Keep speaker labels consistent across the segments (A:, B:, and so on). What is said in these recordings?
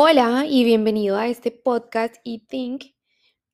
A: Hola y bienvenido a este podcast y Think.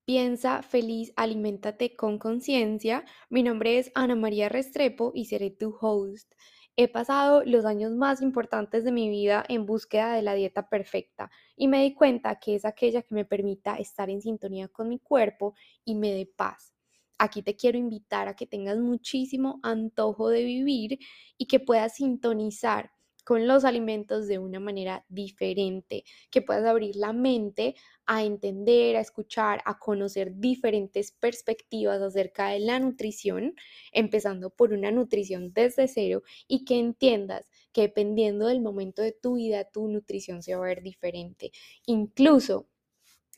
A: Piensa feliz, aliméntate con conciencia. Mi nombre es Ana María Restrepo y seré tu host. He pasado los años más importantes de mi vida en búsqueda de la dieta perfecta y me di cuenta que es aquella que me permita estar en sintonía con mi cuerpo y me dé paz. Aquí te quiero invitar a que tengas muchísimo antojo de vivir y que puedas sintonizar con los alimentos de una manera diferente, que puedas abrir la mente a entender, a escuchar, a conocer diferentes perspectivas acerca de la nutrición, empezando por una nutrición desde cero y que entiendas que dependiendo del momento de tu vida, tu nutrición se va a ver diferente. Incluso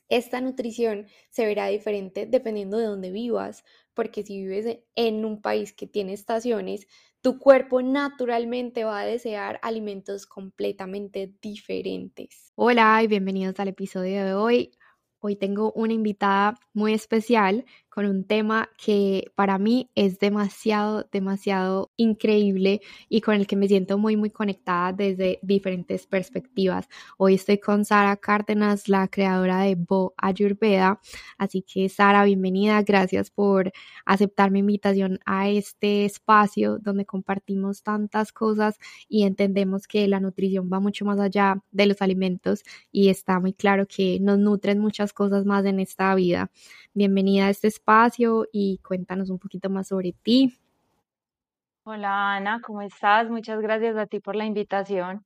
A: esta nutrición se verá diferente dependiendo de dónde vivas, porque si vives en un país que tiene estaciones, tu cuerpo naturalmente va a desear alimentos completamente diferentes. Hola y bienvenidos al episodio de hoy. Hoy tengo una invitada muy especial con un tema que para mí es demasiado, demasiado increíble y con el que me siento muy, muy conectada desde diferentes perspectivas. Hoy estoy con Sara Cárdenas, la creadora de Bo Ayurveda. Así que Sara, bienvenida. Gracias por aceptar mi invitación a este espacio donde compartimos tantas cosas y entendemos que la nutrición va mucho más allá de los alimentos y está muy claro que nos nutren muchas cosas más en esta vida. Bienvenida a este espacio y cuéntanos un poquito más sobre ti.
B: Hola Ana, ¿cómo estás? Muchas gracias a ti por la invitación.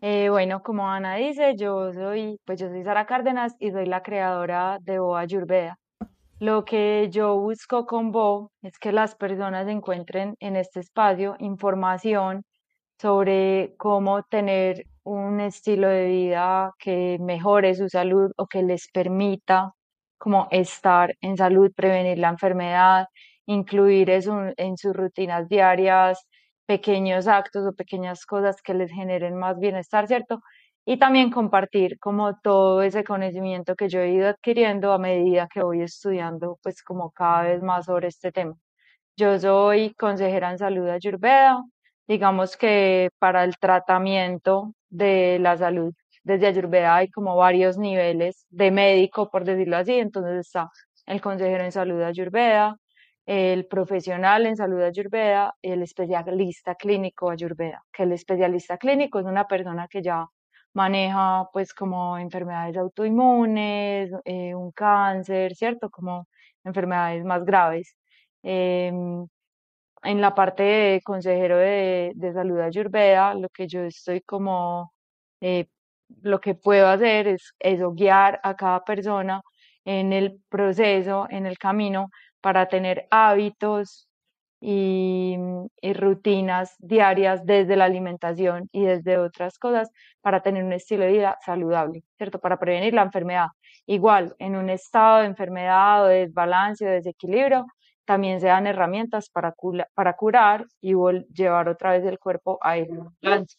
B: Eh, bueno, como Ana dice, yo soy, pues yo soy Sara Cárdenas y soy la creadora de Boa Ayurveda. Lo que yo busco con Bo es que las personas encuentren en este espacio información sobre cómo tener un estilo de vida que mejore su salud o que les permita como estar en salud, prevenir la enfermedad, incluir eso en sus rutinas diarias, pequeños actos o pequeñas cosas que les generen más bienestar, ¿cierto? Y también compartir como todo ese conocimiento que yo he ido adquiriendo a medida que voy estudiando, pues como cada vez más sobre este tema. Yo soy consejera en salud ayurveda, digamos que para el tratamiento de la salud desde Ayurveda hay como varios niveles de médico, por decirlo así. Entonces está el consejero en salud Ayurveda, el profesional en salud Ayurveda y el especialista clínico Ayurveda, que el especialista clínico es una persona que ya maneja pues como enfermedades autoinmunes, eh, un cáncer, ¿cierto? Como enfermedades más graves. Em, en la parte de consejero de, de salud Ayurveda, lo que yo estoy como eh, lo que puedo hacer es guiar a cada persona en el proceso, en el camino, para tener hábitos y, y, rutinas diarias desde la alimentación y desde otras cosas para tener un estilo de vida saludable, ¿cierto? Para prevenir la enfermedad. Igual, en un estado de enfermedad o de desbalance o desequilibrio, también se dan herramientas para, para curar y llevar otra vez el cuerpo a ese balance.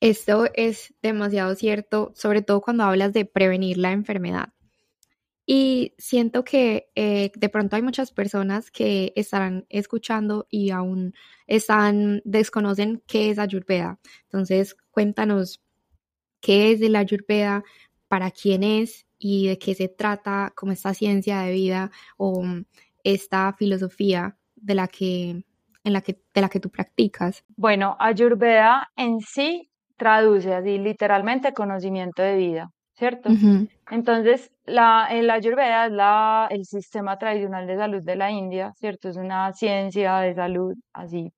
A: Esto es demasiado cierto, sobre todo cuando hablas de prevenir la enfermedad. Y siento que eh, de pronto hay muchas personas que estarán escuchando y aún están, desconocen qué es Ayurveda. Entonces, cuéntanos qué es la Ayurveda, para quién es y de qué se trata como esta ciencia de vida o esta filosofía de la que, en la que, de la que tú practicas.
B: Bueno, Ayurveda en sí traduce así literalmente conocimiento de vida, ¿cierto? Entonces, la, el Ayurveda es la, el sistema tradicional de salud de la India, ¿cierto? Es una ciencia de salud así,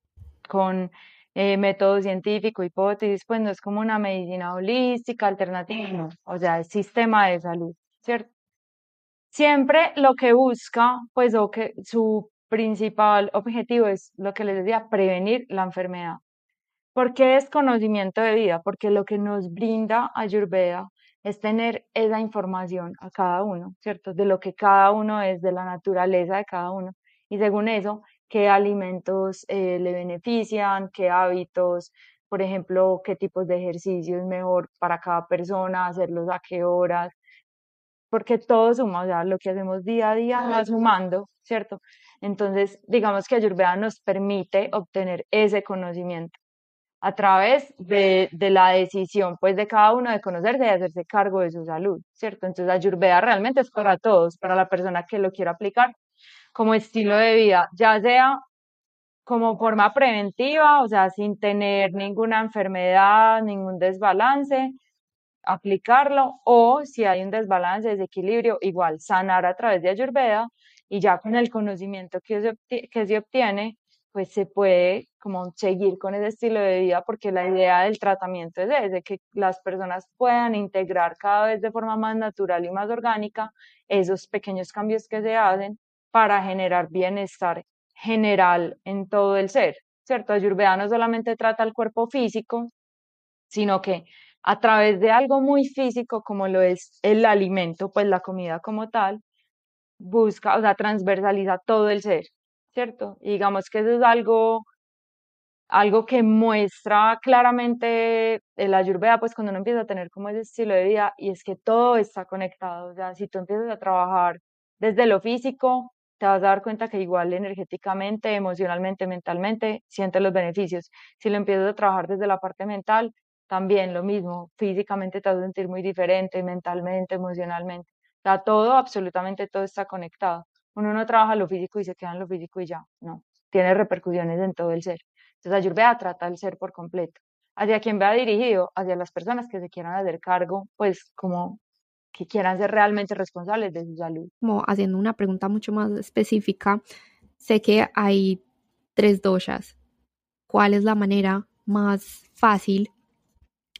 B: con eh, método científico, hipótesis, pues no es como una medicina holística, alternativa, o sea, es sistema de salud, ¿cierto? Siempre lo que busca, pues, o que su principal objetivo es lo que les decía, prevenir la enfermedad. ¿Por qué es conocimiento de vida? Porque lo que nos brinda Ayurveda es tener esa información a cada uno, ¿cierto? De lo que cada uno es, de la naturaleza de cada uno. Y según eso, qué alimentos eh, le benefician, qué hábitos, por ejemplo, qué tipos de ejercicio es mejor para cada persona, hacerlos a qué horas, porque todo suma, o sea, lo que hacemos día a día va sumando, ¿cierto? Entonces, digamos que Ayurveda nos permite obtener ese conocimiento. A través de, de, la decisión pues de cada uno de conocerse y hacerse cargo de su salud, ¿cierto? Entonces Ayurveda realmente es para todos, para la persona que lo quiera aplicar como estilo de vida, ya sea como forma preventiva, o sea, sin tener ninguna enfermedad, ningún desbalance, aplicarlo, o si hay un desbalance, desequilibrio, igual sanar a través de Ayurveda y ya con el conocimiento que se, que se obtiene, pues se puede como seguir con ese estilo de vida porque la idea del tratamiento es de que las personas puedan integrar cada vez de forma más natural y más orgánica esos pequeños cambios que se hacen para generar bienestar general en todo el ser, ¿cierto? Ayurveda no solamente trata el cuerpo físico, sino que a través de algo muy físico como lo es el alimento, pues la comida como tal, busca, o sea, transversaliza todo el ser, ¿cierto? Y digamos que eso es algo, algo que muestra claramente el ayurveda, pues cuando uno empieza a tener como ese estilo de vida, y es que todo está conectado, o sea, si tú empiezas a trabajar desde lo físico, te vas a dar cuenta que igual energéticamente, emocionalmente, mentalmente, sientes los beneficios. Si lo empiezas a trabajar desde la parte mental, también lo mismo, físicamente te vas a sentir muy diferente, mentalmente, emocionalmente. O todo, absolutamente todo está conectado. Uno no trabaja lo físico y se queda en lo físico y ya, no, tiene repercusiones en todo el ser. Entonces, Ayurveda trata el ser por completo. Hacia quien vea dirigido, hacia las personas que se quieran hacer cargo, pues como que quieran ser realmente responsables de su salud.
A: Como haciendo una pregunta mucho más específica, sé que hay tres doshas. ¿Cuál es la manera más fácil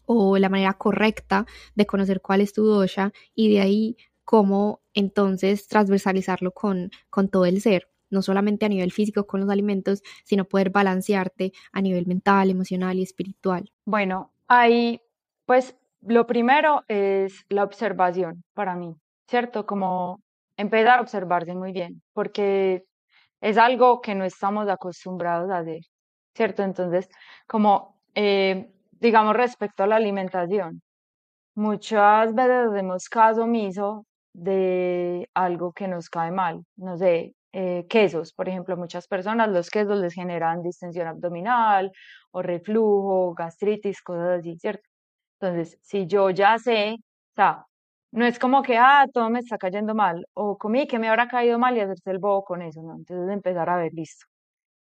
A: o la manera correcta de conocer cuál es tu dosha y de ahí cómo entonces transversalizarlo con, con todo el ser? no solamente a nivel físico con los alimentos, sino poder balancearte a nivel mental, emocional y espiritual.
B: Bueno, hay pues lo primero es la observación para mí, ¿cierto? Como empezar a observarse muy bien, porque es algo que no estamos acostumbrados a hacer, ¿cierto? Entonces, como, eh, digamos, respecto a la alimentación, muchas veces hacemos caso omiso de algo que nos cae mal, no sé, eh, quesos, por ejemplo, muchas personas los quesos les generan distensión abdominal o reflujo, gastritis, cosas así, ¿cierto? Entonces, si yo ya sé, o sea, no es como que, ah, todo me está cayendo mal, o comí que me habrá caído mal y hacerse el bobo con eso, ¿no? Entonces empezar a ver, listo.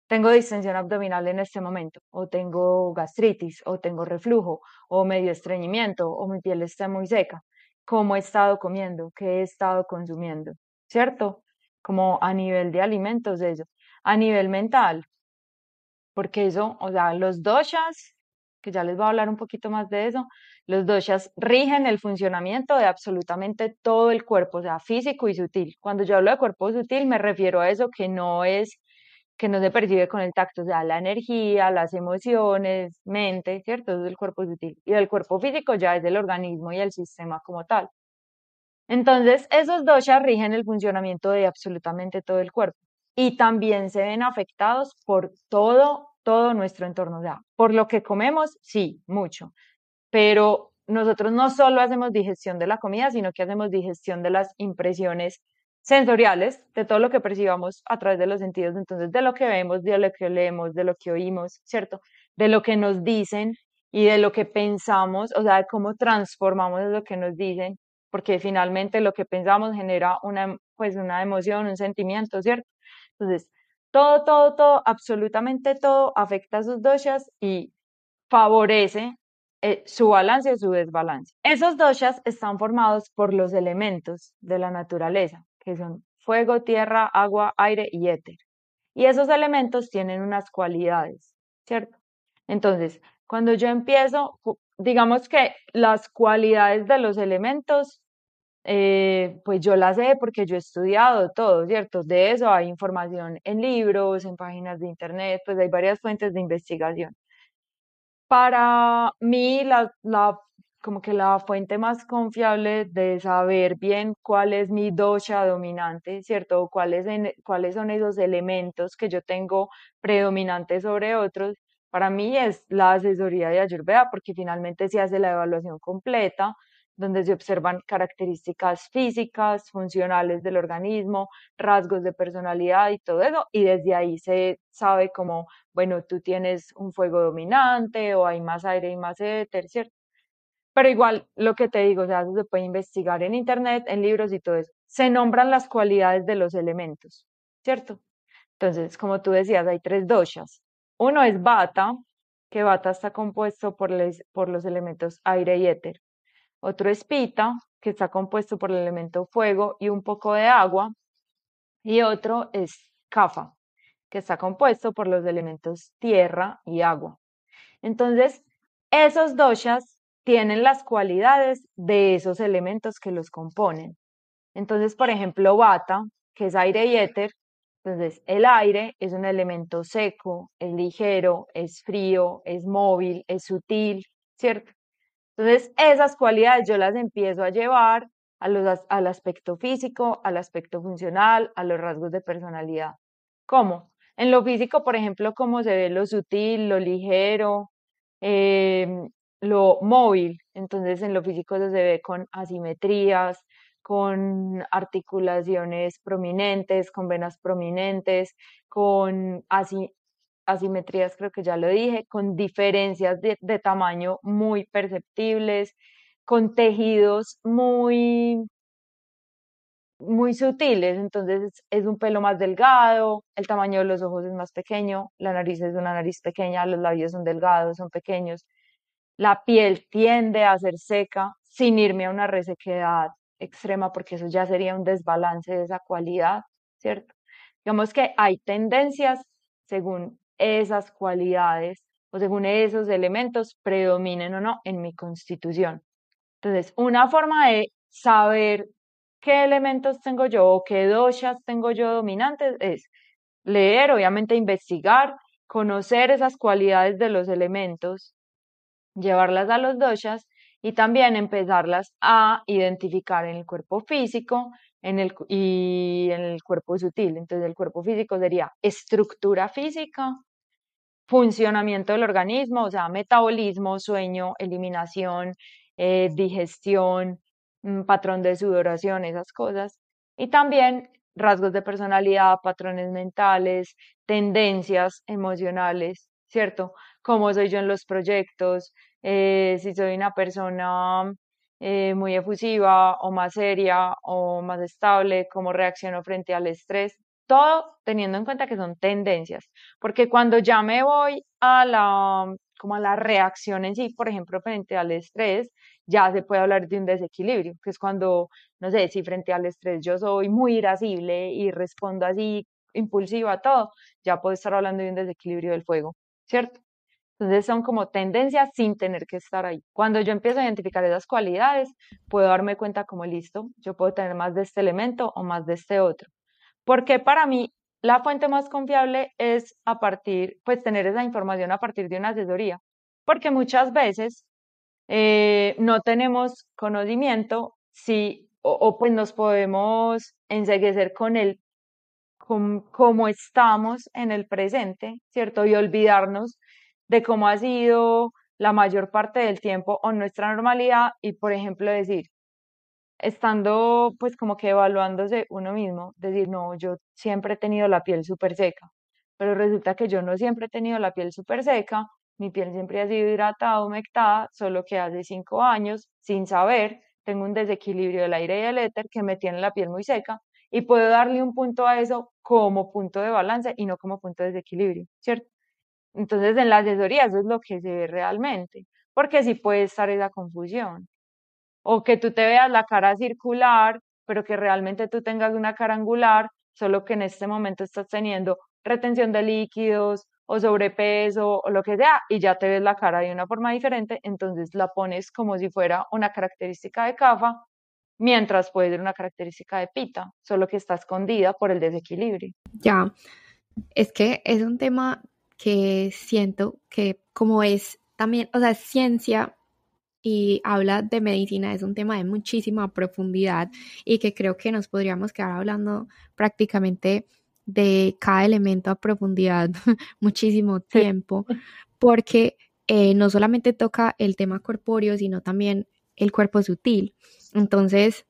B: Tengo distensión abdominal en este momento, o tengo gastritis, o tengo reflujo, o medio estreñimiento, o mi piel está muy seca. ¿Cómo he estado comiendo? ¿Qué he estado consumiendo? ¿Cierto? Como a nivel de alimentos, eso. A nivel mental, porque eso, o sea, los doshas que ya les voy a hablar un poquito más de eso, los doshas rigen el funcionamiento de absolutamente todo el cuerpo, o sea, físico y sutil. Cuando yo hablo de cuerpo sutil, me refiero a eso que no es, que no se percibe con el tacto, o sea, la energía, las emociones, mente, ¿cierto? Es el cuerpo sutil. Y el cuerpo físico ya es el organismo y el sistema como tal. Entonces, esos doshas rigen el funcionamiento de absolutamente todo el cuerpo y también se ven afectados por todo todo nuestro entorno. O por lo que comemos, sí, mucho, pero nosotros no solo hacemos digestión de la comida, sino que hacemos digestión de las impresiones sensoriales, de todo lo que percibamos a través de los sentidos, entonces de lo que vemos, de lo que leemos, de lo que oímos, ¿cierto? De lo que nos dicen y de lo que pensamos, o sea, de cómo transformamos lo que nos dicen, porque finalmente lo que pensamos genera una, pues una emoción, un sentimiento, ¿cierto? Entonces, todo, todo, todo, absolutamente todo afecta a sus doshas y favorece eh, su balance o su desbalance. Esos doshas están formados por los elementos de la naturaleza, que son fuego, tierra, agua, aire y éter. Y esos elementos tienen unas cualidades, ¿cierto? Entonces, cuando yo empiezo, digamos que las cualidades de los elementos eh, pues yo la sé porque yo he estudiado todo, ¿cierto? De eso hay información en libros, en páginas de internet, pues hay varias fuentes de investigación. Para mí, la, como que la fuente más confiable de saber bien cuál es mi dosha dominante, ¿cierto? cuáles, cuáles son esos elementos que yo tengo predominantes sobre otros, para mí es la asesoría de Ayurveda, porque finalmente se hace la evaluación completa donde se observan características físicas, funcionales del organismo, rasgos de personalidad y todo eso, y desde ahí se sabe como, bueno, tú tienes un fuego dominante o hay más aire y más éter, ¿cierto? Pero igual, lo que te digo, se puede investigar en internet, en libros y todo eso. Se nombran las cualidades de los elementos, ¿cierto? Entonces, como tú decías, hay tres doshas. Uno es bata, que bata está compuesto por, por los elementos aire y éter. Otro es pita, que está compuesto por el elemento fuego y un poco de agua. Y otro es kafa, que está compuesto por los elementos tierra y agua. Entonces, esos doshas tienen las cualidades de esos elementos que los componen. Entonces, por ejemplo, bata, que es aire y éter, entonces el aire es un elemento seco, es ligero, es frío, es móvil, es sutil, ¿cierto? Entonces, esas cualidades yo las empiezo a llevar a los, al aspecto físico, al aspecto funcional, a los rasgos de personalidad. ¿Cómo? En lo físico, por ejemplo, cómo se ve lo sutil, lo ligero, eh, lo móvil, entonces en lo físico se ve con asimetrías, con articulaciones prominentes, con venas prominentes, con asimetrías, creo que ya lo dije, con diferencias de, de tamaño muy perceptibles, con tejidos muy muy sutiles, entonces es un pelo más delgado, el tamaño de los ojos es más pequeño, la nariz es una nariz pequeña, los labios son delgados, son pequeños, la piel tiende a ser seca sin irme a una resequedad extrema, porque eso ya sería un desbalance de esa cualidad, ¿cierto? Digamos que hay tendencias según esas cualidades o según esos elementos predominen o no en mi constitución. Entonces, una forma de saber qué elementos tengo yo o qué doshas tengo yo dominantes es leer, obviamente investigar, conocer esas cualidades de los elementos llevarlas a los doshas y también empezarlas a identificar en el cuerpo físico en el, y en el cuerpo sutil. Entonces el cuerpo físico sería estructura física, funcionamiento del organismo, o sea, metabolismo, sueño, eliminación, eh, digestión, mm, patrón de sudoración, esas cosas. Y también rasgos de personalidad, patrones mentales, tendencias emocionales, ¿cierto? Cómo soy yo en los proyectos, eh, si soy una persona eh, muy efusiva o más seria o más estable, cómo reacciono frente al estrés, todo teniendo en cuenta que son tendencias, porque cuando ya me voy a la, como a la reacción en sí, por ejemplo, frente al estrés, ya se puede hablar de un desequilibrio, que es cuando, no sé, si frente al estrés yo soy muy irascible y respondo así impulsiva a todo, ya puedo estar hablando de un desequilibrio del fuego, ¿cierto? Entonces son como tendencias sin tener que estar ahí. Cuando yo empiezo a identificar esas cualidades, puedo darme cuenta como listo, yo puedo tener más de este elemento o más de este otro. Porque para mí la fuente más confiable es a partir, pues tener esa información a partir de una asesoría. Porque muchas veces eh, no tenemos conocimiento si, o, pues nos podemos enseguecer con el cómo estamos en el presente, ¿cierto? Y olvidarnos de cómo ha sido la mayor parte del tiempo o nuestra normalidad y, por ejemplo, decir, estando pues como que evaluándose uno mismo, decir, no, yo siempre he tenido la piel súper seca, pero resulta que yo no siempre he tenido la piel súper seca, mi piel siempre ha sido hidratada, humectada, solo que hace cinco años, sin saber, tengo un desequilibrio del aire y el éter que me tiene la piel muy seca y puedo darle un punto a eso como punto de balance y no como punto de desequilibrio, ¿cierto? Entonces, en la asesoría eso es lo que se ve realmente, porque sí puede estar esa confusión. O que tú te veas la cara circular, pero que realmente tú tengas una cara angular, solo que en este momento estás teniendo retención de líquidos o sobrepeso o lo que sea, y ya te ves la cara de una forma diferente, entonces la pones como si fuera una característica de CAFA, mientras puede ser una característica de PITA, solo que está escondida por el desequilibrio.
A: Ya, es que es un tema que siento que como es también, o sea, ciencia y habla de medicina, es un tema de muchísima profundidad y que creo que nos podríamos quedar hablando prácticamente de cada elemento a profundidad muchísimo tiempo, porque eh, no solamente toca el tema corpóreo, sino también el cuerpo sutil. Entonces,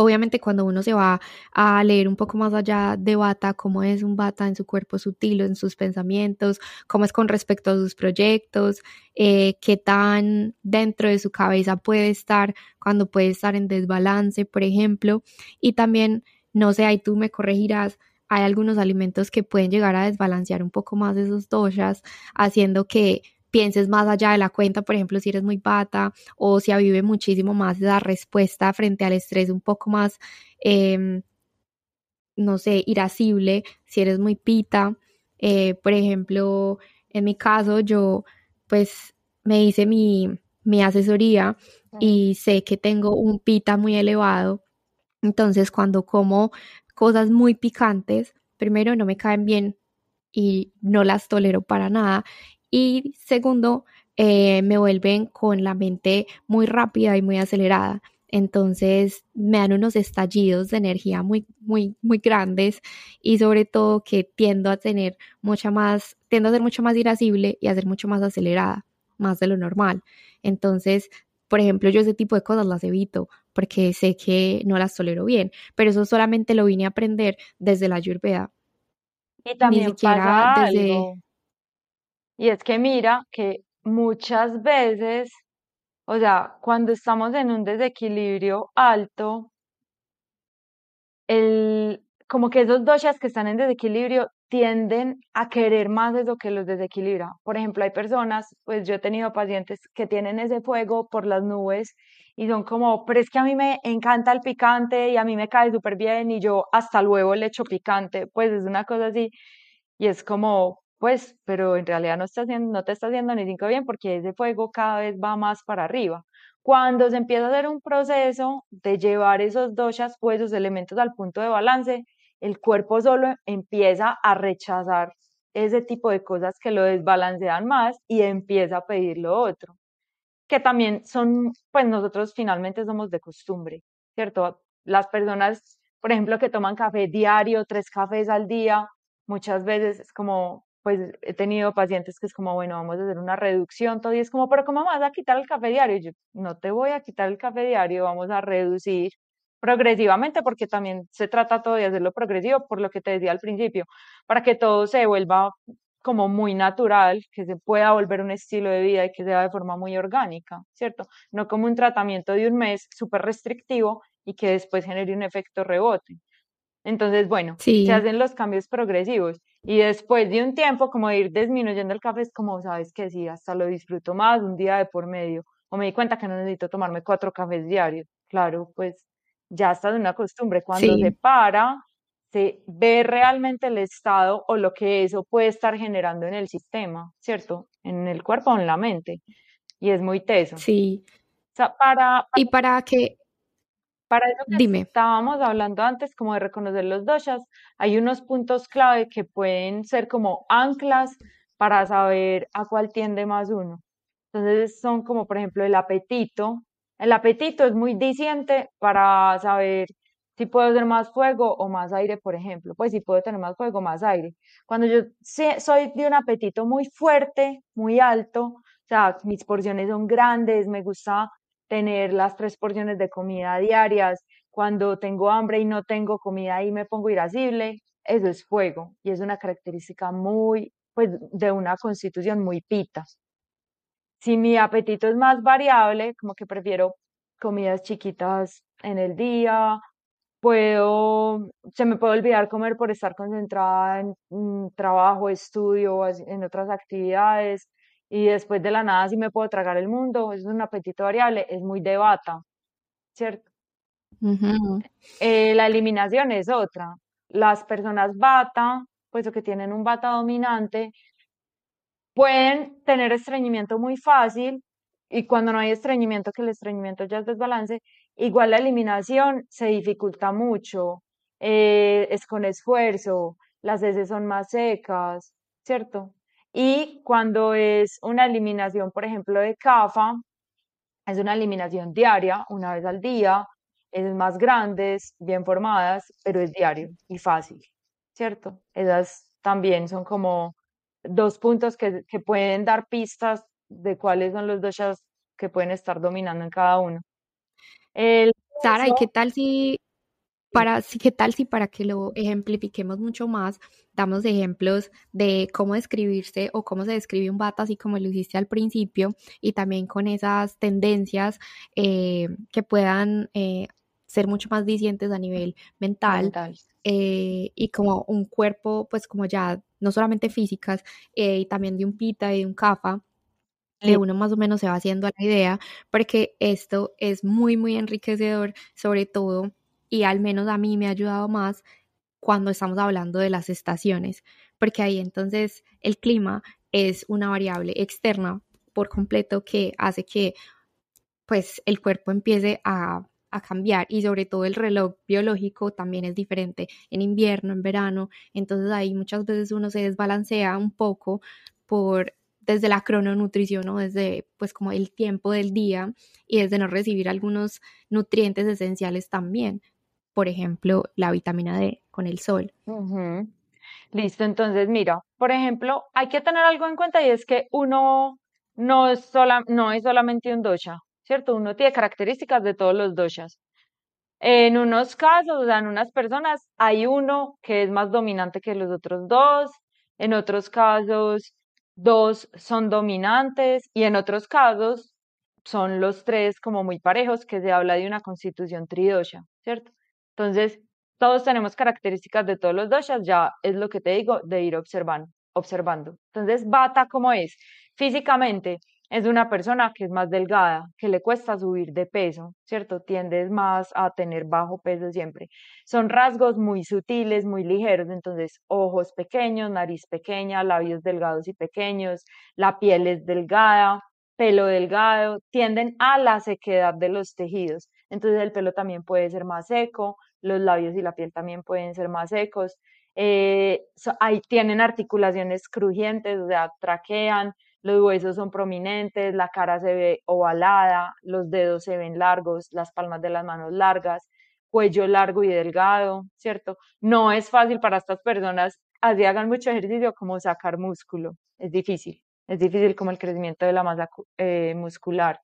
A: Obviamente cuando uno se va a leer un poco más allá de Bata, cómo es un Bata en su cuerpo sutil, en sus pensamientos, cómo es con respecto a sus proyectos, eh, qué tan dentro de su cabeza puede estar cuando puede estar en desbalance, por ejemplo, y también, no sé, ahí tú me corregirás, hay algunos alimentos que pueden llegar a desbalancear un poco más esos doshas, haciendo que pienses más allá de la cuenta, por ejemplo, si eres muy bata o si avive muchísimo más esa respuesta frente al estrés un poco más, em, no sé, irascible, si eres muy pita. Eh, por ejemplo, en mi caso, yo pues me hice mi, mi asesoría y sé que tengo un pita muy elevado. Entonces, cuando como cosas muy picantes, primero no me caen bien y no las tolero para nada y segundo, eh, me vuelven con la mente muy rápida y muy acelerada. Entonces me dan unos estallidos de energía muy, muy, muy grandes y sobre todo que tiendo a tener mucha más, tiendo a ser mucho más irascible y a ser mucho más acelerada, más de lo normal. Entonces, por ejemplo, yo ese tipo de cosas las evito porque sé que no las tolero bien, pero eso solamente lo vine a aprender desde la Ayurveda.
B: Y también Ni siquiera desde... Y es que mira que muchas veces, o sea, cuando estamos en un desequilibrio alto, el, como que esos doshas que están en desequilibrio tienden a querer más de lo que los desequilibra. Por ejemplo, hay personas, pues yo he tenido pacientes que tienen ese fuego por las nubes y son como, pero es que a mí me encanta el picante y a mí me cae súper bien y yo hasta luego le echo picante, pues es una cosa así. Y es como, pues, pero en realidad no, no te está haciendo ni cinco bien porque ese fuego cada vez va más para arriba. Cuando se empieza a hacer un proceso de llevar esos doshas o esos elementos al punto de balance, el cuerpo solo empieza a rechazar ese tipo de cosas que lo desbalancean más y empieza a pedir lo otro, que también son, pues nosotros finalmente somos de costumbre, ¿cierto? Las personas, por ejemplo, que toman café diario, tres cafés al día, muchas veces es como, pues he tenido pacientes que es como, bueno, vamos a hacer una reducción, todo y es como, pero ¿cómo vas a quitar el café diario? yo, no te voy a quitar el café diario, vamos a reducir progresivamente, porque también se trata todo de hacerlo progresivo, por lo que te decía al principio, para que todo se vuelva como muy natural, que se pueda volver un estilo de vida y que sea de forma muy orgánica, ¿cierto? No como un tratamiento de un mes súper restrictivo y que después genere un efecto rebote. Entonces, bueno, se hacen los cambios progresivos y después de un tiempo, como de ir disminuyendo el café, es como, sabes que sí, hasta lo disfruto más un día de por medio. O me di cuenta que no necesito tomarme cuatro cafés diarios. Claro, pues ya está de una costumbre. Cuando se para, se ve realmente el estado o lo que eso puede estar generando en el sistema, ¿cierto? En el cuerpo o en la mente. Y es muy teso.
A: Sí.
B: O sea, para,
A: y para que
B: para eso que estábamos hablando antes, como de reconocer los doshas, hay unos puntos clave que pueden ser como anclas para saber a cuál tiende más uno. Entonces son como, por ejemplo, el apetito. El apetito es muy diciente para saber si puedo hacer más fuego o más aire, por ejemplo. Pues si puedo tener más fuego o más aire. Cuando yo soy de un apetito muy fuerte, muy alto, o sea, mis porciones son grandes, me gusta tener las tres porciones de comida diarias, cuando tengo hambre y no tengo comida y me pongo irascible, eso es fuego y es una característica muy, pues, de una constitución muy pita. Si mi apetito es más variable, como que prefiero comidas chiquitas en el día, puedo, se me puede olvidar comer por estar concentrada en trabajo, estudio, en otras actividades, y después de la nada sí me puedo tragar el mundo, es un apetito variable, es muy de bata, ¿cierto? Eh, la eliminación es otra. Las personas bata, pues que tienen un bata dominante, pueden tener estreñimiento muy fácil y cuando no hay estreñimiento, que el estreñimiento ya es desbalance, igual la eliminación se dificulta mucho, eh, es con esfuerzo, las heces son más secas, ¿cierto? Y cuando es una eliminación, por ejemplo, de CAFA, es una eliminación diaria, una vez al día, es más grandes, bien formadas, pero es diario y fácil, ¿cierto? Esas también son como dos puntos que, que pueden dar pistas de cuáles son los doshas que pueden estar dominando en cada uno. El
A: Sara, ¿y qué tal si para, ¿qué tal si para que lo ejemplifiquemos mucho más, damos ejemplos de cómo describirse o cómo se describe un bata, así como lo hiciste al principio, y también con esas tendencias eh, que puedan eh, ser mucho más dicientes a nivel mental, eh, y como un cuerpo, pues como ya no solamente físicas, y también de un pita y de un kafa, que uno más o menos se va haciendo a la idea, porque esto es muy, muy enriquecedor, sobre todo y al menos a mí me ha ayudado más cuando estamos hablando de las estaciones, porque ahí entonces el clima es una variable externa por completo que hace que pues el cuerpo empiece a, a cambiar y sobre todo el reloj biológico también es diferente en invierno, en verano, entonces ahí muchas veces uno se desbalancea un poco por desde la crononutrición o desde pues como el tiempo del día y desde no recibir algunos nutrientes esenciales también por ejemplo, la vitamina D con el sol.
B: Listo, entonces mira, por ejemplo, hay que tener algo en cuenta y es que uno no es, sola, no es solamente un dosha, ¿cierto? Uno tiene características de todos los doshas. En unos casos, o sea, en unas personas hay uno que es más dominante que los otros dos, en otros casos dos son dominantes y en otros casos son los tres como muy parejos, que se habla de una constitución tridosha, ¿cierto? Entonces, todos tenemos características de todos los doshas, ya es lo que te digo de ir observando. observando. Entonces, Bata, ¿cómo es? Físicamente, es una persona que es más delgada, que le cuesta subir de peso, ¿cierto? Tiendes más a tener bajo peso siempre. Son rasgos muy sutiles, muy ligeros, entonces ojos pequeños, nariz pequeña, labios delgados y pequeños, la piel es delgada, pelo delgado, tienden a la sequedad de los tejidos. Entonces el pelo también puede ser más seco, los labios y la piel también pueden ser más secos. Eh, ahí tienen articulaciones crujientes, o sea, traquean, los huesos son prominentes, la cara se ve ovalada, los dedos se ven largos, las palmas de las manos largas, cuello largo y delgado, ¿cierto? No es fácil para estas personas, así hagan mucho ejercicio, como sacar músculo, es difícil, es difícil como el crecimiento de la masa eh, muscular.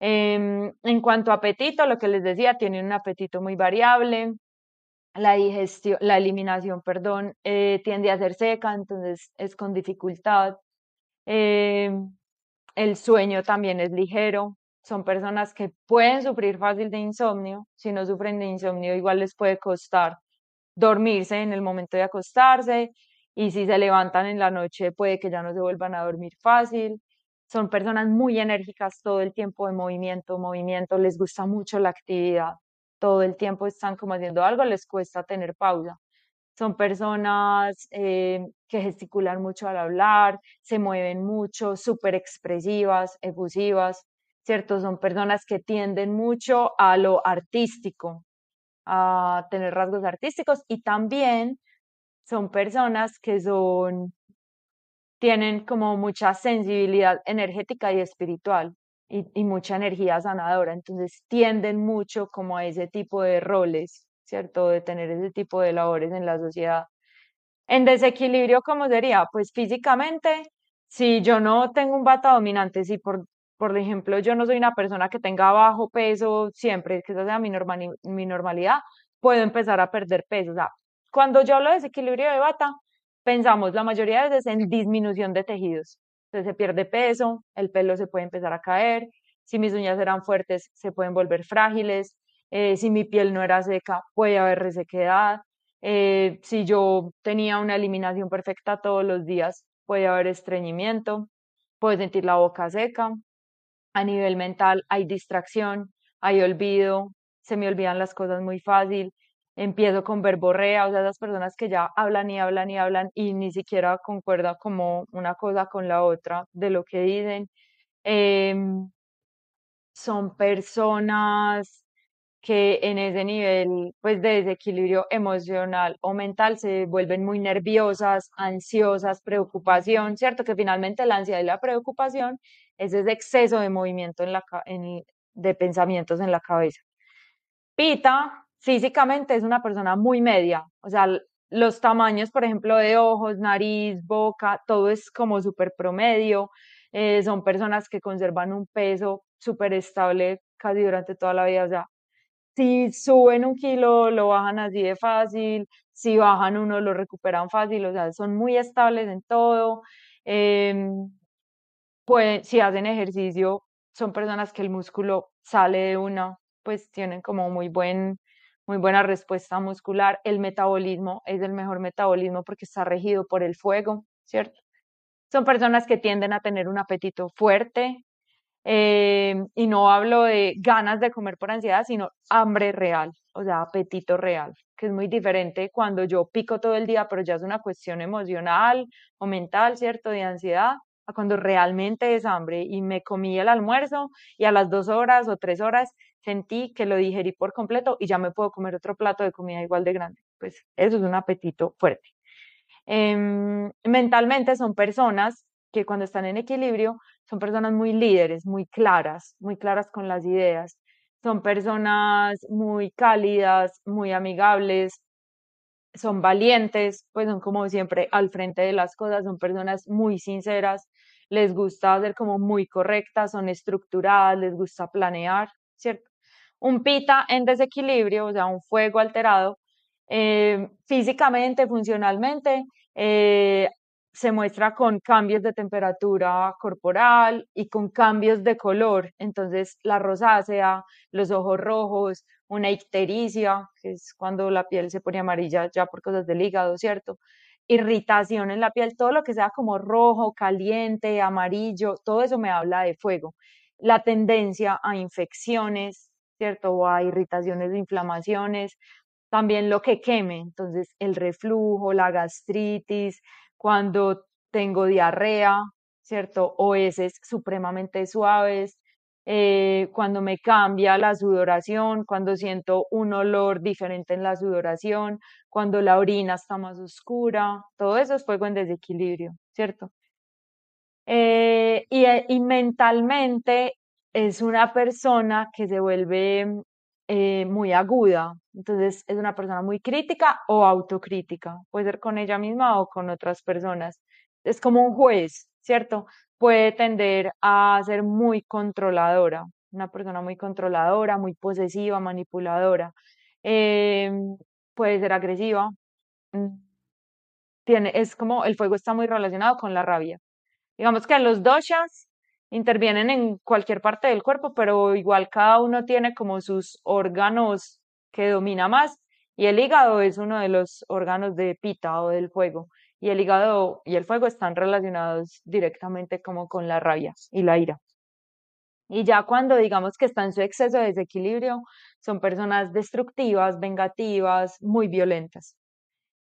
B: Em, en cuanto a apetito, lo que les decía, tienen un apetito muy variable. La digestión, la eliminación, perdón, eh, tiende a ser seca, entonces es con dificultad. Em, el sueño también es ligero. Son personas que pueden sufrir fácil de insomnio. Si no sufren de insomnio, igual les puede costar dormirse en el momento de acostarse. Y si se levantan en la noche, puede que ya no se vuelvan a dormir fácil son personas muy enérgicas todo el tiempo de movimiento, movimiento, les gusta mucho la actividad, todo el tiempo están como haciendo algo, les cuesta tener pausa. Son personas eh, que gesticulan mucho al hablar, se mueven mucho, súper expresivas, efusivas, ¿cierto? Son personas que tienden mucho a lo artístico, a tener rasgos artísticos y también son personas que son tienen como mucha sensibilidad energética y espiritual y, mucha energía sanadora, entonces tienden mucho como a ese tipo de roles, ¿cierto? De tener ese tipo de labores en la sociedad. En desequilibrio, ¿cómo sería? Pues físicamente, si yo no tengo un bata dominante, si por, por ejemplo yo no soy una persona que tenga bajo peso siempre, que esa sea mi, mi normalidad, puedo empezar a perder peso. O sea, cuando yo hablo de desequilibrio de bata, pensamos la mayoría de veces en disminución de tejidos. Entonces se pierde peso, el pelo se puede empezar a caer, si mis uñas eran fuertes se pueden volver frágiles, eh, si mi piel no era seca puede haber resequedad, eh, si yo tenía una eliminación perfecta todos los días puede haber estreñimiento, puedo sentir la boca seca, a nivel mental hay distracción, hay olvido, se me olvidan las cosas muy fácil, empiezo con verborrea, o sea, esas personas que ya hablan y hablan y hablan y ni siquiera concuerda como una cosa con la otra de lo que dicen. Em, son personas que en ese nivel pues de desequilibrio emocional o mental se vuelven muy nerviosas, ansiosas, preocupación, ¿cierto? Que finalmente la ansiedad y la preocupación es ese exceso de movimiento en la, en, de pensamientos en la cabeza. Pita físicamente es una persona muy media, o sea, los tamaños, por ejemplo, de ojos, nariz, boca, todo es como súper promedio. Eh, son personas que conservan un peso súper estable casi durante toda la vida. O sea, si suben un kilo, lo bajan así de fácil, si bajan uno, lo recuperan fácil, o sea, son muy estables en todo. Pues, si hacen ejercicio, son personas que el músculo sale de una, pues tienen como muy buen, muy buena respuesta muscular. El metabolismo es el mejor metabolismo porque está regido por el fuego, ¿cierto? Son personas que tienden a tener un apetito fuerte, eh, y no hablo de ganas de comer por ansiedad, sino hambre real, o sea, apetito real, que es muy diferente cuando yo pico todo el día, pero ya es una cuestión emocional o mental, ¿cierto? De ansiedad, cuando realmente es hambre y me comí el almuerzo y a las dos horas o tres horas sentí que lo digerí por completo y ya me puedo comer otro plato de comida igual de grande. Pues eso es un apetito fuerte. Em, mentalmente son personas que cuando están en equilibrio son personas muy líderes, muy claras, muy claras con las ideas. Son personas muy cálidas, muy amigables, son valientes, pues son como siempre al frente de las cosas, son personas muy sinceras, les gusta ser como muy correctas, son estructuradas, les gusta planear, ¿cierto? Un pita en desequilibrio, o sea, un fuego alterado, eh, físicamente, funcionalmente, eh, se muestra con cambios de temperatura corporal y con cambios de color. Entonces, la rosácea, los ojos rojos, una ictericia, que es cuando la piel se pone amarilla ya por cosas del hígado, ¿cierto? Irritación en la piel, todo lo que sea como rojo, caliente, amarillo, todo eso me habla de fuego. La tendencia a infecciones, ¿cierto? O a irritaciones de inflamaciones, también lo que queme, entonces el reflujo, la gastritis, cuando tengo diarrea, ¿cierto? O heces supremamente suaves, eh, cuando me cambia la sudoración, cuando siento un olor diferente en la sudoración, cuando la orina está más oscura, todo eso es fuego en desequilibrio, ¿cierto? Eh, eh, y, mentalmente es una persona que se vuelve muy aguda, entonces es una persona muy crítica o autocrítica, puede ser con ella misma o con otras personas. Es como un juez, ¿cierto? Puede tender a ser muy controladora, una persona muy controladora, muy posesiva, manipuladora. Em, puede ser agresiva. Mm, tiene, es como el fuego está muy relacionado con la rabia. Digamos que los doshas intervienen en cualquier parte del cuerpo, pero igual cada uno tiene como sus órganos que domina más y el hígado es uno de los órganos de pita o del fuego y el hígado y el fuego están relacionados directamente como con la rabia y la ira. Y ya cuando digamos que está en su exceso de desequilibrio, son personas destructivas, vengativas, muy violentas.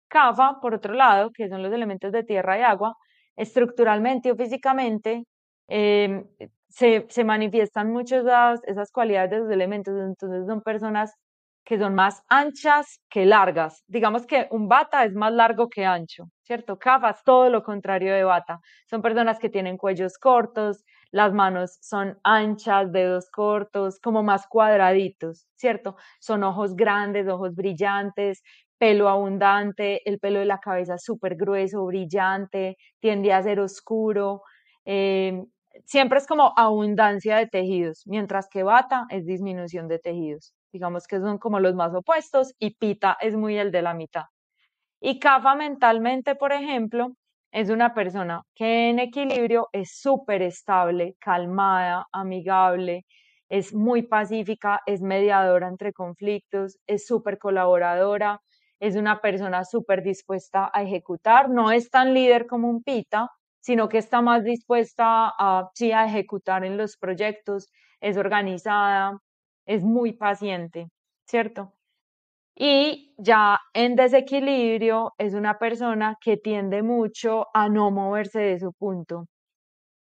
B: Kafa, por otro lado, que son los elementos de tierra y agua, estructuralmente o físicamente em, se, se, manifiestan muchas esas, esas cualidades de los elementos, entonces son personas que son más anchas que largas. Digamos que un bata es más largo que ancho, ¿cierto? Kafa es todo lo contrario de bata. Son personas que tienen cuellos cortos, las manos son anchas, dedos cortos, como más cuadraditos, ¿cierto? Son ojos grandes, ojos brillantes, pelo abundante, el pelo de la cabeza súper grueso, brillante, tiende a ser oscuro. Eh, siempre es como abundancia de tejidos, mientras que bata es disminución de tejidos digamos que son como los más opuestos, y Pita es muy el de la mitad. Y Kafa mentalmente, por ejemplo, es una persona que en equilibrio es súper estable, calmada, amigable, es muy pacífica, es mediadora entre conflictos, es súper colaboradora, es una persona súper dispuesta a ejecutar, no es tan líder como un Pita, sino que está más dispuesta a, sí, a ejecutar en los proyectos, es organizada, es muy paciente, ¿cierto? Y ya en desequilibrio es una persona que tiende mucho a no moverse de su punto.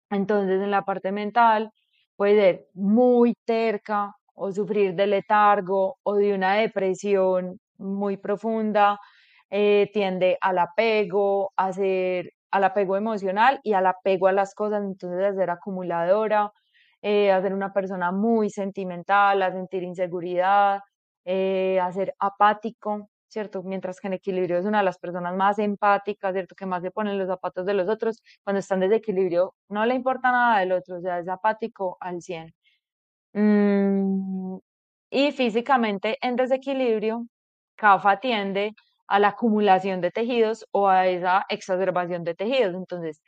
B: Entonces en la parte mental puede ser muy terca o sufrir de letargo o de una depresión muy profunda, eh, tiende al apego, a ser, al apego emocional y al apego a las cosas, entonces a ser acumuladora, eh, a ser una persona muy sentimental, a sentir inseguridad, eh, a ser apático, ¿cierto? Mientras que en equilibrio es una de las personas más empáticas, ¿cierto? Que más se ponen los zapatos de los otros. Cuando están en desequilibrio no le importa nada del otro, o sea, es apático al 100. Mm, y físicamente en desequilibrio, CAFA tiende a la acumulación de tejidos o a esa exacerbación de tejidos. Entonces,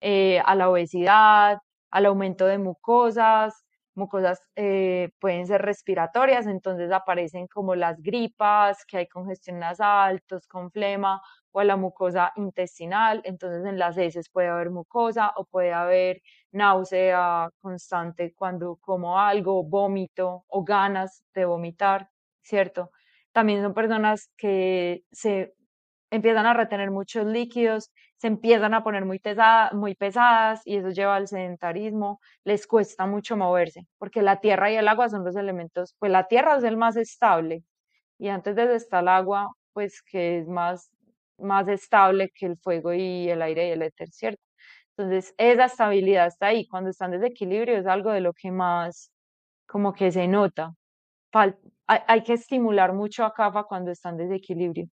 B: eh, a la obesidad, al aumento de mucosas, mucosas eh, pueden ser respiratorias, entonces aparecen como las gripas, que hay congestión nasal, tos con flema, o la mucosa intestinal, entonces en las heces puede haber mucosa o puede haber náusea constante cuando como algo, vómito o ganas de vomitar, ¿cierto? También son personas que se empiezan a retener muchos líquidos, se empiezan a poner muy, pesadas y eso lleva al sedentarismo, les cuesta mucho moverse, porque la tierra y el agua son los elementos, pues la tierra es el más estable y antes de está el agua, pues que es más, más estable que el fuego y el aire y el éter, ¿cierto? Entonces, esa estabilidad está ahí. Cuando están en desequilibrio es algo de lo que más como que se nota. hay, hay, que estimular mucho a CAFA cuando están en desequilibrio.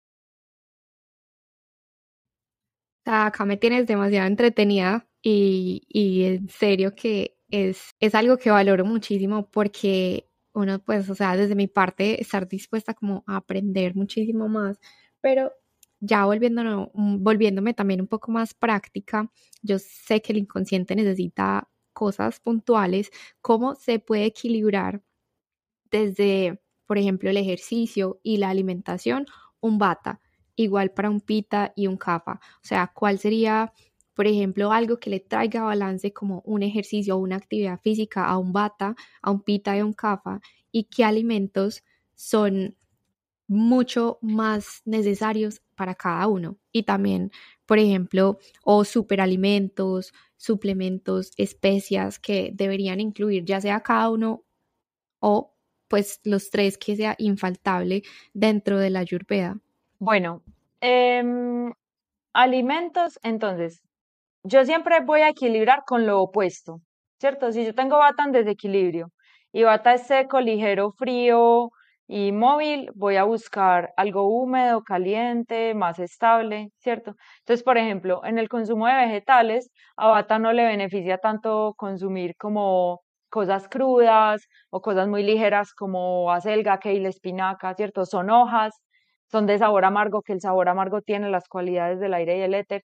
A: Acá me tienes demasiado entretenida y, y en serio que es, es algo que valoro muchísimo porque uno, pues, o sea, desde mi parte, estar dispuesta como a aprender muchísimo más, pero ya volviéndome, volviéndome también un poco más práctica, yo sé que el inconsciente necesita cosas puntuales, cómo se puede equilibrar desde, por ejemplo, el ejercicio y la alimentación, un bata, igual para un pita y un kafa. O sea, ¿cuál sería, por ejemplo, algo que le traiga balance como un ejercicio o una actividad física a un bata, a un pita y a un kafa? ¿Y qué alimentos son mucho más necesarios para cada uno. Y también, por ejemplo, o superalimentos, suplementos, especias que deberían incluir ya sea cada uno o pues los tres que sea infaltable dentro de la ayurveda.
B: Bueno, em, alimentos, entonces, yo siempre voy a equilibrar con lo opuesto, ¿cierto? Si yo tengo bata en desequilibrio y bata es seco, ligero, frío, y móvil, voy a buscar algo húmedo, caliente, más estable, ¿cierto? Entonces, por ejemplo, en el consumo de vegetales, a Bata no le beneficia tanto consumir como cosas crudas o cosas muy ligeras como acelga, kale, espinaca, ¿cierto? Son hojas, son de sabor amargo, que el sabor amargo tiene las cualidades del aire y el éter.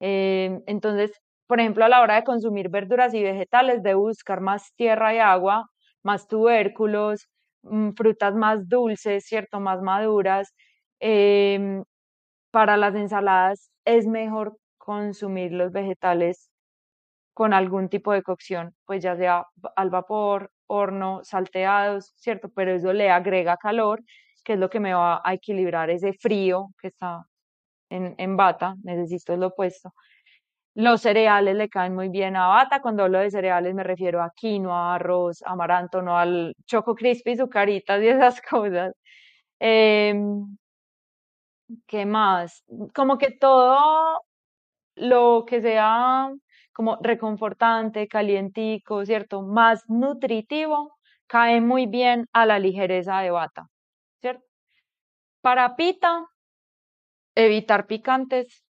B: Eh, entonces, por ejemplo, a la hora de consumir verduras y vegetales, de buscar más tierra y agua, más tubérculos, Mm, frutas más dulces, ¿cierto? Más maduras. Em, para las ensaladas es mejor consumir los vegetales con algún tipo de cocción, pues ya sea al vapor, horno, salteados, ¿cierto? Pero eso le agrega calor, que es lo que me va a equilibrar ese frío que está en, en bata, necesito lo opuesto. Los cereales le caen muy bien a Bata. Cuando hablo de cereales me refiero a quinoa, arroz, amaranto, no al choco crispy, sucaritas y esas cosas. Em, ¿qué más? Como que todo lo que sea como reconfortante, calientico, ¿cierto? Más nutritivo, cae muy bien a la ligereza de bata. Para pita, evitar picantes,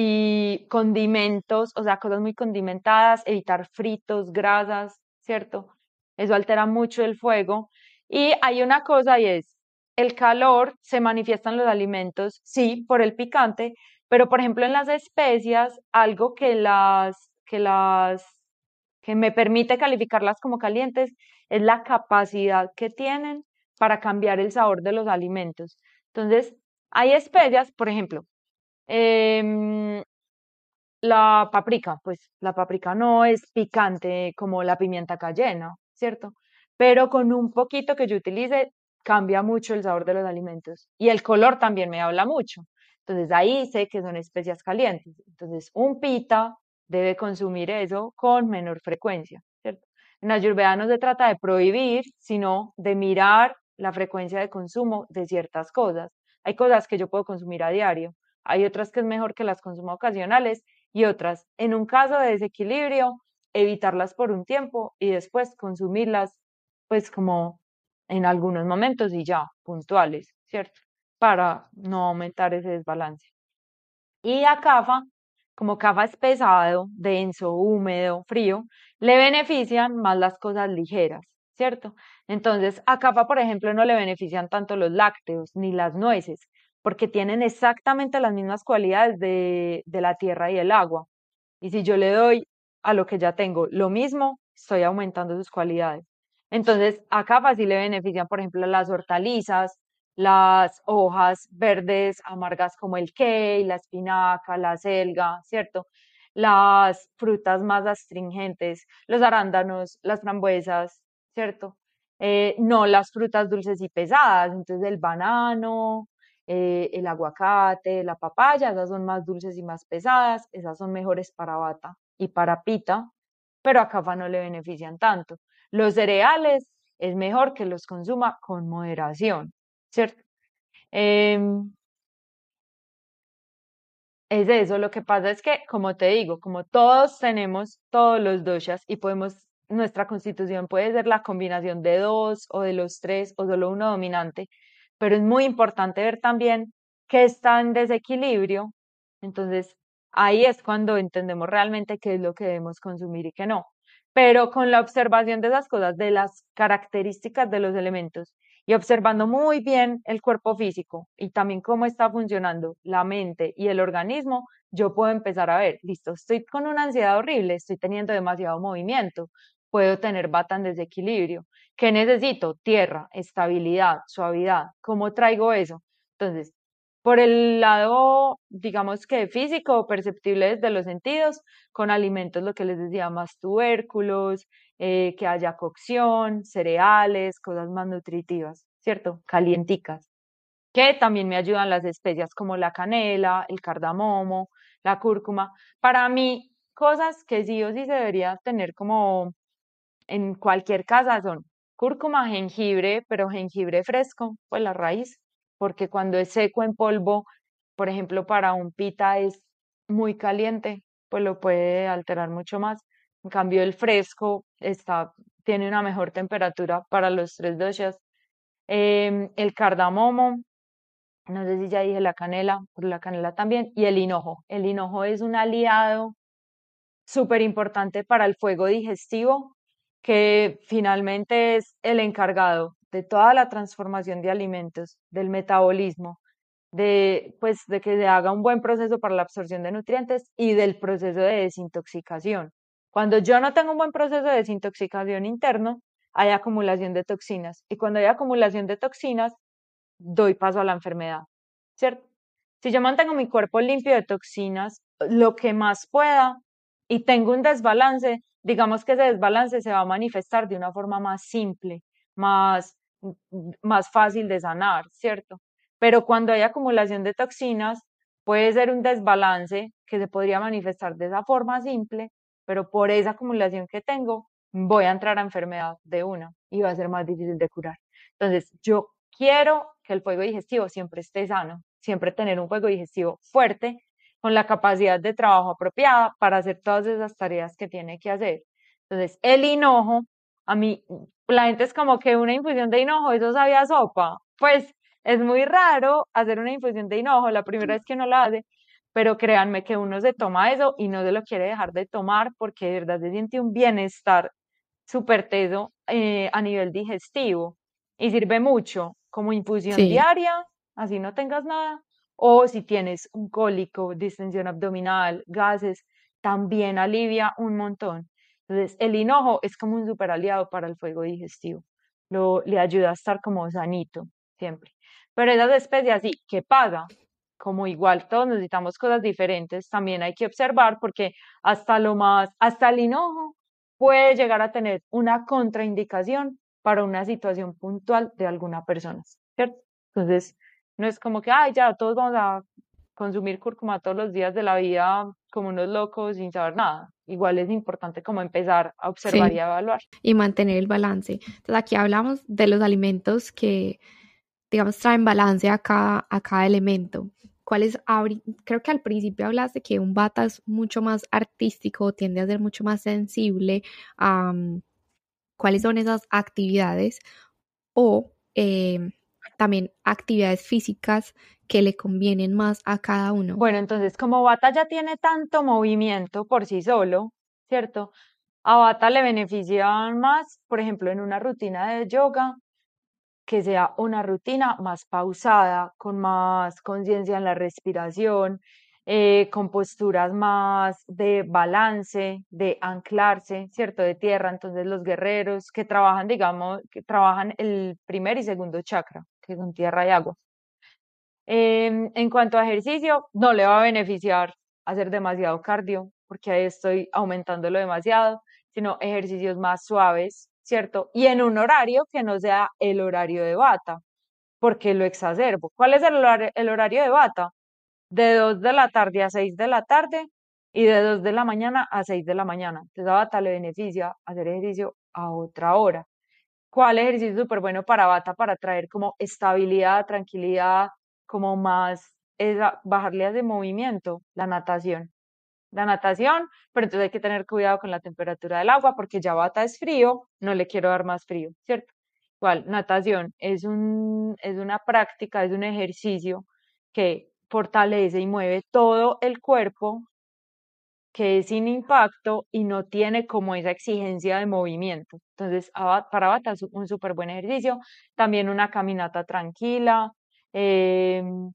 B: y condimentos, o sea, cosas muy condimentadas, evitar fritos, grasas, ¿cierto? Eso altera mucho el fuego. Y hay una cosa y es, el calor se manifiesta en los alimentos, sí, por el picante, pero por ejemplo en las especias, algo que las, que las, que me permite calificarlas como calientes es la capacidad que tienen para cambiar el sabor de los alimentos. Entonces, hay especias, por ejemplo, Em, la paprika, pues la paprika no es picante como la pimienta cayena, ¿cierto? Pero con un poquito que yo utilice cambia mucho el sabor de los alimentos y el color también me habla mucho. Entonces ahí sé que son especias calientes. Entonces un pita debe consumir eso con menor frecuencia, ¿cierto? En Ayurveda no se trata de prohibir, sino de mirar la frecuencia de consumo de ciertas cosas. Hay cosas que yo puedo consumir a diario, hay otras que es mejor que las consuma ocasionales y otras, en un caso de desequilibrio, evitarlas por un tiempo y después consumirlas, pues como en algunos momentos y ya, puntuales, ¿cierto? Para no aumentar ese desbalance. Y a CAFA, como CAFA es pesado, denso, húmedo, frío, le benefician más las cosas ligeras, ¿cierto? Entonces, a capa, por ejemplo, no le benefician tanto los lácteos ni las nueces, porque tienen exactamente las mismas cualidades de, de la tierra y el agua. Y si yo le doy a lo que ya tengo lo mismo, estoy aumentando sus cualidades. Entonces, a capa sí le benefician, por ejemplo, las hortalizas, las hojas verdes amargas como el kale, la espinaca, la selga, ¿cierto? Las frutas más astringentes, los arándanos, las frambuesas, ¿cierto? Eh, no las frutas dulces y pesadas, entonces el banano, eh, el aguacate, la papaya, esas son más dulces y más pesadas, esas son mejores para bata y para pita, pero a CAFA no le benefician tanto. Los cereales es mejor que los consuma con moderación, ¿cierto? Em, es eso, lo que pasa es que, como te digo, como todos tenemos todos los doshas y podemos, nuestra constitución puede ser la combinación de dos o de los tres o solo uno dominante, pero es muy importante ver también que está en desequilibrio, entonces ahí es cuando entendemos realmente qué es lo que debemos consumir y qué no. Pero con la observación de esas cosas, de las características de los elementos y observando muy bien el cuerpo físico y también cómo está funcionando la mente y el organismo, yo puedo empezar a ver, listo, estoy con una ansiedad horrible, estoy teniendo demasiado movimiento, puedo tener bata en desequilibrio. ¿Qué necesito? Tierra, estabilidad, suavidad. ¿Cómo traigo eso? Entonces, por el lado, digamos que físico, perceptible desde los sentidos, con alimentos, lo que les decía, más tubérculos, eh, que haya cocción, cereales, cosas más nutritivas, ¿cierto? Calienticas, que también me ayudan las especias como la canela, el cardamomo, la cúrcuma. Para mí, cosas que sí o sí se debería tener como en cualquier casa son cúrcuma, jengibre, pero jengibre fresco, pues la raíz, porque cuando es seco en polvo, por ejemplo, para un pita es muy caliente, pues lo puede alterar mucho más. En cambio, el fresco está, tiene una mejor temperatura para los tres doshas. Em, el cardamomo, no sé si ya dije la canela, pero la canela también, y el hinojo. El hinojo es un aliado súper importante para el fuego digestivo, que finalmente es el encargado de toda la transformación de alimentos, del metabolismo, de, pues, de que se haga un buen proceso para la absorción de nutrientes y del proceso de desintoxicación. Cuando yo no tengo un buen proceso de desintoxicación interno, hay acumulación de toxinas. Y cuando hay acumulación de toxinas, doy paso a la enfermedad, ¿cierto? Si yo mantengo mi cuerpo limpio de toxinas, lo que más pueda, y tengo un desbalance, digamos que ese desbalance se va a manifestar de una forma más simple, más, más fácil de sanar, ¿cierto? Pero cuando hay acumulación de toxinas, puede ser un desbalance que se podría manifestar de esa forma simple, pero por esa acumulación que tengo, voy a entrar a enfermedad de una y va a ser más difícil de curar. Entonces, yo quiero que el fuego digestivo siempre esté sano, siempre tener un fuego digestivo fuerte, con la capacidad de trabajo apropiada para hacer todas esas tareas que tiene que hacer. Entonces, el hinojo, a mí, la gente es como que una infusión de hinojo, eso sabía sopa. Pues es muy raro hacer una infusión de hinojo, la primera vez que uno la hace, pero créanme que uno se toma eso y no se lo quiere dejar de tomar porque de verdad se siente un bienestar súper teso eh, a nivel digestivo y sirve mucho como infusión diaria, así no tengas nada, o si tienes un cólico, distensión abdominal, gases, también alivia un montón. Entonces, el hinojo es como un super aliado para el fuego digestivo. Lo, le ayuda a estar como sanito siempre. Pero esas especies sí, ¿qué pasa? Como igual todos necesitamos cosas diferentes, también hay que observar porque hasta lo más, hasta el hinojo puede llegar a tener una contraindicación para una situación puntual de alguna persona, ¿cierto? Entonces, no es como que, ay, ya, todos vamos a consumir cúrcuma todos los días de la vida como unos locos sin saber nada. Igual es importante como empezar a observar y a evaluar.
A: Y mantener el balance. Entonces aquí hablamos de los alimentos que, digamos, traen balance a cada, a cada elemento. ¿Cuáles? Creo que al principio hablaste que un bata es mucho más artístico, tiende a ser mucho más sensible. a ¿Cuáles son esas actividades? O eh, también actividades físicas que le convienen más a cada uno.
B: Bueno, entonces como Bata ya tiene tanto movimiento por sí solo, ¿cierto? A Bata le benefician más, por ejemplo, en una rutina de yoga, que sea una rutina más pausada, con más conciencia en la respiración, eh, con posturas más de balance, de anclarse, ¿cierto? De tierra. Entonces los guerreros que trabajan, digamos, que trabajan el primer y segundo chakra, que son tierra y agua. Em, en cuanto a ejercicio, no le va a beneficiar hacer demasiado cardio, porque ahí estoy aumentándolo demasiado, sino ejercicios más suaves, ¿cierto? Y en un horario que no sea el horario de bata, porque lo exacerbo. ¿Cuál es el horario, el horario de bata? De 2 de la tarde a 6 de la tarde y de 2 de la mañana a 6 de la mañana. Entonces a bata le beneficia hacer ejercicio a otra hora. ¿Cuál ejercicio súper bueno para bata? Para traer como estabilidad, tranquilidad, como más bajarle a ese movimiento, la natación. La natación, pero entonces hay que tener cuidado con la temperatura del agua porque ya bata es frío, no le quiero dar más frío, ¿cierto? Igual, natación es, un, es una práctica, es un ejercicio que fortalece y mueve todo el cuerpo, que es sin impacto y no tiene como esa exigencia de movimiento. Entonces, para bata es un súper buen ejercicio. También una caminata tranquila, Em,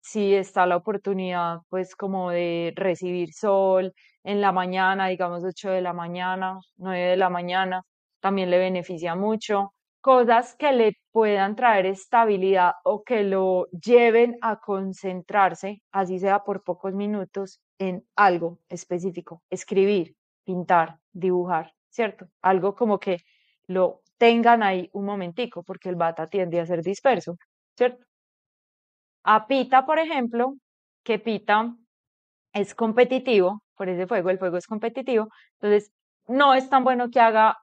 B: si está la oportunidad, pues como de recibir sol en la mañana, digamos 8 de la mañana, 9 de la mañana, también le beneficia mucho. Cosas que le puedan traer estabilidad o que lo lleven a concentrarse, así sea por pocos minutos, en algo específico, escribir, pintar, dibujar, ¿cierto? Algo como que lo tengan ahí un momentico, porque el bata tiende a ser disperso, ¿cierto? A Pita, por ejemplo, que Pita es competitivo, por ese juego, el juego es competitivo, entonces no es tan bueno que haga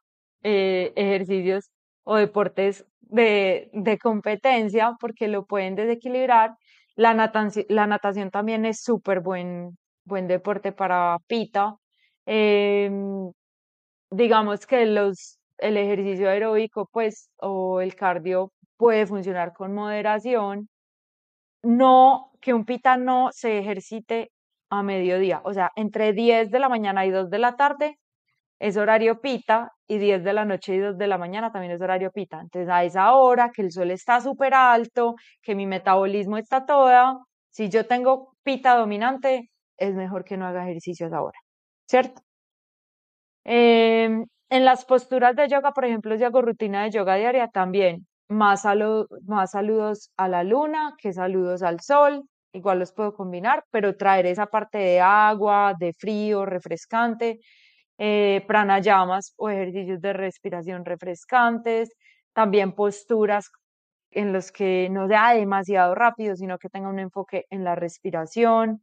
B: eh, ejercicios o deportes de, de, competencia porque lo pueden desequilibrar. La natación, la natación también es súper buen, buen deporte para Pita. Em, digamos que los, el ejercicio aeróbico, pues, o el cardio puede funcionar con moderación no, que un pita no se ejercite a mediodía, o sea, entre 10 de la mañana y 2 de la tarde es horario pita y 10 de la noche y 2 de la mañana también es horario pita. Entonces, a esa hora que el sol está súper alto, que mi metabolismo está toda, si yo tengo pita dominante, es mejor que no haga ejercicio a esa hora, ¿cierto? Em, en las posturas de yoga, por ejemplo, si hago rutina de yoga diaria, también más, más saludos a la luna que saludos al sol, igual los puedo combinar, pero traer esa parte de agua, de frío, refrescante, eh, pranayamas o ejercicios de respiración refrescantes, también posturas en los que no sea demasiado rápido, sino que tenga un enfoque en la respiración,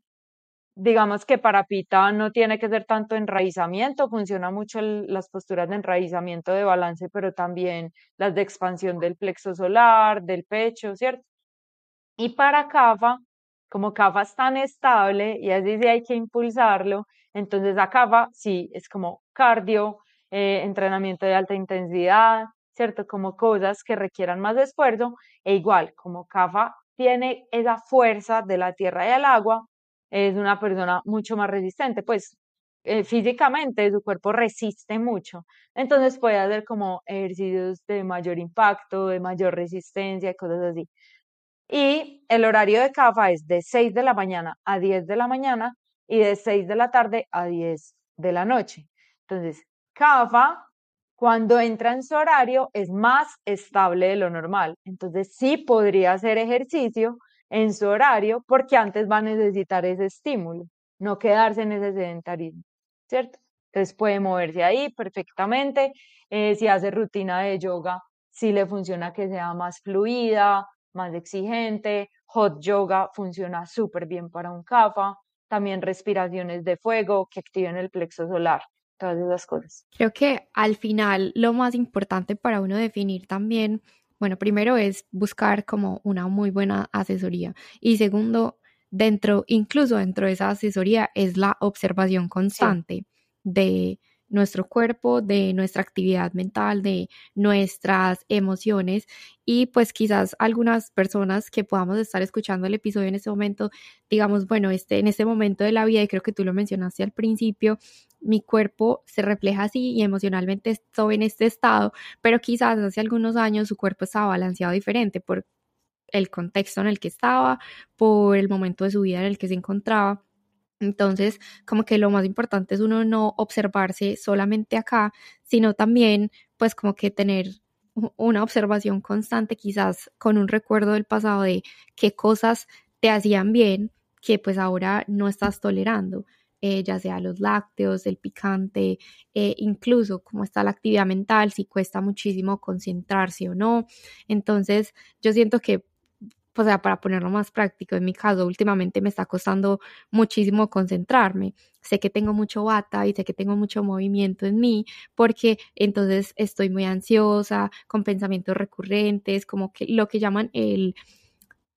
B: digamos que para Pita no tiene que ser tanto enraizamiento, funciona mucho las posturas de enraizamiento de balance, pero también las de expansión del plexo solar, del pecho, ¿cierto? Y para Kafa, como Kafa es tan estable y así sí hay que impulsarlo, entonces a Kafa sí es como cardio, eh, entrenamiento de alta intensidad, ¿cierto? Como cosas que requieran más esfuerzo, e igual, como Kafa tiene esa fuerza de la tierra y el agua, es una persona mucho más resistente, pues eh, físicamente su cuerpo resiste mucho, entonces puede hacer como ejercicios de mayor impacto, de mayor resistencia, cosas así. Y el horario de CAFA es de 6 de la mañana a 10 de la mañana y de 6 de la tarde a 10 de la noche. Entonces, CAFA, cuando entra en su horario, es más estable de lo normal. Entonces, sí podría hacer ejercicio, en su horario porque antes va a necesitar ese estímulo, no quedarse en ese sedentarismo, ¿cierto? Entonces puede moverse ahí perfectamente. Eh, si hace rutina de yoga, si le funciona que sea más fluida, más exigente. Hot yoga funciona súper bien para un CAFA. También respiraciones de fuego que activen el plexo solar. Todas esas cosas.
A: Creo que al final lo más importante para uno definir también bueno, primero es buscar como una muy buena asesoría y segundo, dentro, incluso dentro de esa asesoría, es la observación constante de nuestro cuerpo, de nuestra actividad mental, de nuestras emociones y pues quizás algunas personas que podamos estar escuchando el episodio en este momento, digamos, bueno, este, en este momento de la vida, y creo que tú lo mencionaste al principio, mi cuerpo se refleja así y emocionalmente estoy en este estado, pero quizás hace algunos años su cuerpo estaba balanceado diferente por el contexto en el que estaba, por el momento de su vida en el que se encontraba. Entonces, como que lo más importante es uno no observarse solamente acá, sino también, pues como que tener una observación constante, quizás con un recuerdo del pasado de qué cosas te hacían bien que pues ahora no estás tolerando, eh, ya sea los lácteos, el picante, eh, incluso cómo está la actividad mental, si cuesta muchísimo concentrarse o no. Entonces, yo siento que o sea, para ponerlo más práctico, en mi caso últimamente me está costando muchísimo concentrarme. Sé que tengo mucho bata y sé que tengo mucho movimiento en mí porque entonces estoy muy ansiosa, con pensamientos recurrentes, como que lo que llaman el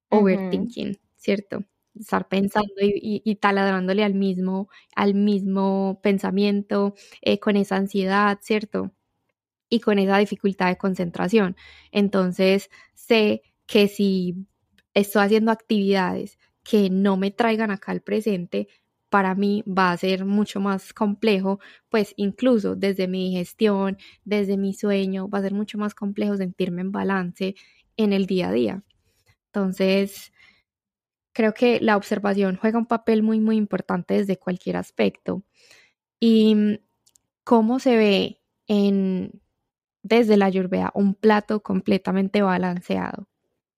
A: overthinking, ¿cierto? Estar pensando y, taladrándole al mismo, al mismo pensamiento, eh, con esa ansiedad, ¿cierto? Y con esa dificultad de concentración. Entonces, sé que si estoy haciendo actividades que no me traigan acá al presente, para mí va a ser mucho más complejo, pues incluso desde mi digestión, desde mi sueño, va a ser mucho más complejo sentirme en balance en el día a día. Entonces, creo que la observación juega un papel muy, muy importante desde cualquier aspecto. Y cómo se ve en, desde la lluvia un plato completamente balanceado.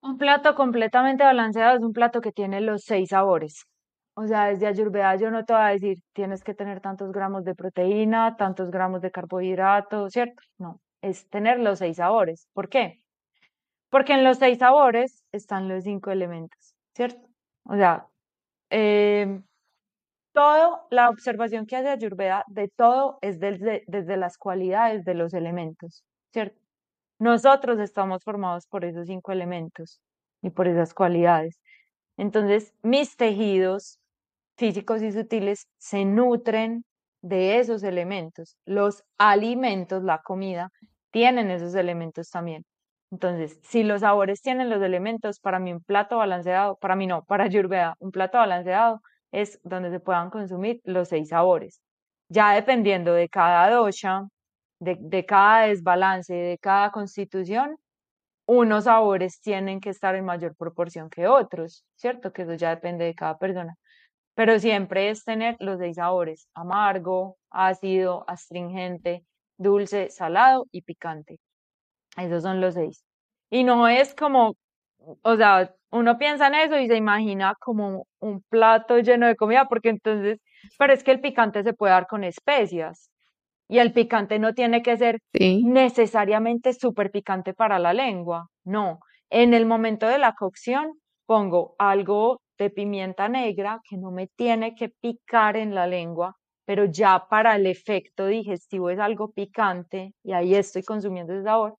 B: Un plato completamente balanceado es un plato que tiene los seis sabores. O sea, desde Ayurveda yo no te voy a decir, tienes que tener tantos gramos de proteína, tantos gramos de carbohidratos, ¿cierto? No, es tener los seis sabores. ¿Por qué? Porque en los seis sabores están los cinco elementos, ¿cierto? O sea, eh, todo, la observación que hace Ayurveda de todo es desde, desde las cualidades de los elementos, ¿cierto? Nosotros estamos formados por esos cinco elementos y por esas cualidades. Entonces, mis tejidos físicos y sutiles se nutren de esos elementos. Los alimentos, la comida, tienen esos elementos también. Entonces, si los sabores tienen los elementos, para mí un plato balanceado, para mí no, para Ayurveda, un plato balanceado es donde se puedan consumir los seis sabores. Ya dependiendo de cada dosha, de, cada desbalance, de cada constitución, unos sabores tienen que estar en mayor proporción que otros, ¿cierto? Que eso ya depende de cada persona. Pero siempre es tener los seis sabores, amargo, ácido, astringente, dulce, salado y picante. Esos son los seis. Y no es como, o sea, uno piensa en eso y se imagina como un plato lleno de comida, porque entonces, pero es que el picante se puede dar con especias, y el picante no tiene que ser necesariamente súper picante para la lengua, no. En el momento de la cocción pongo algo de pimienta negra que no me tiene que picar en la lengua, pero ya para el efecto digestivo es algo picante y ahí estoy consumiendo ese sabor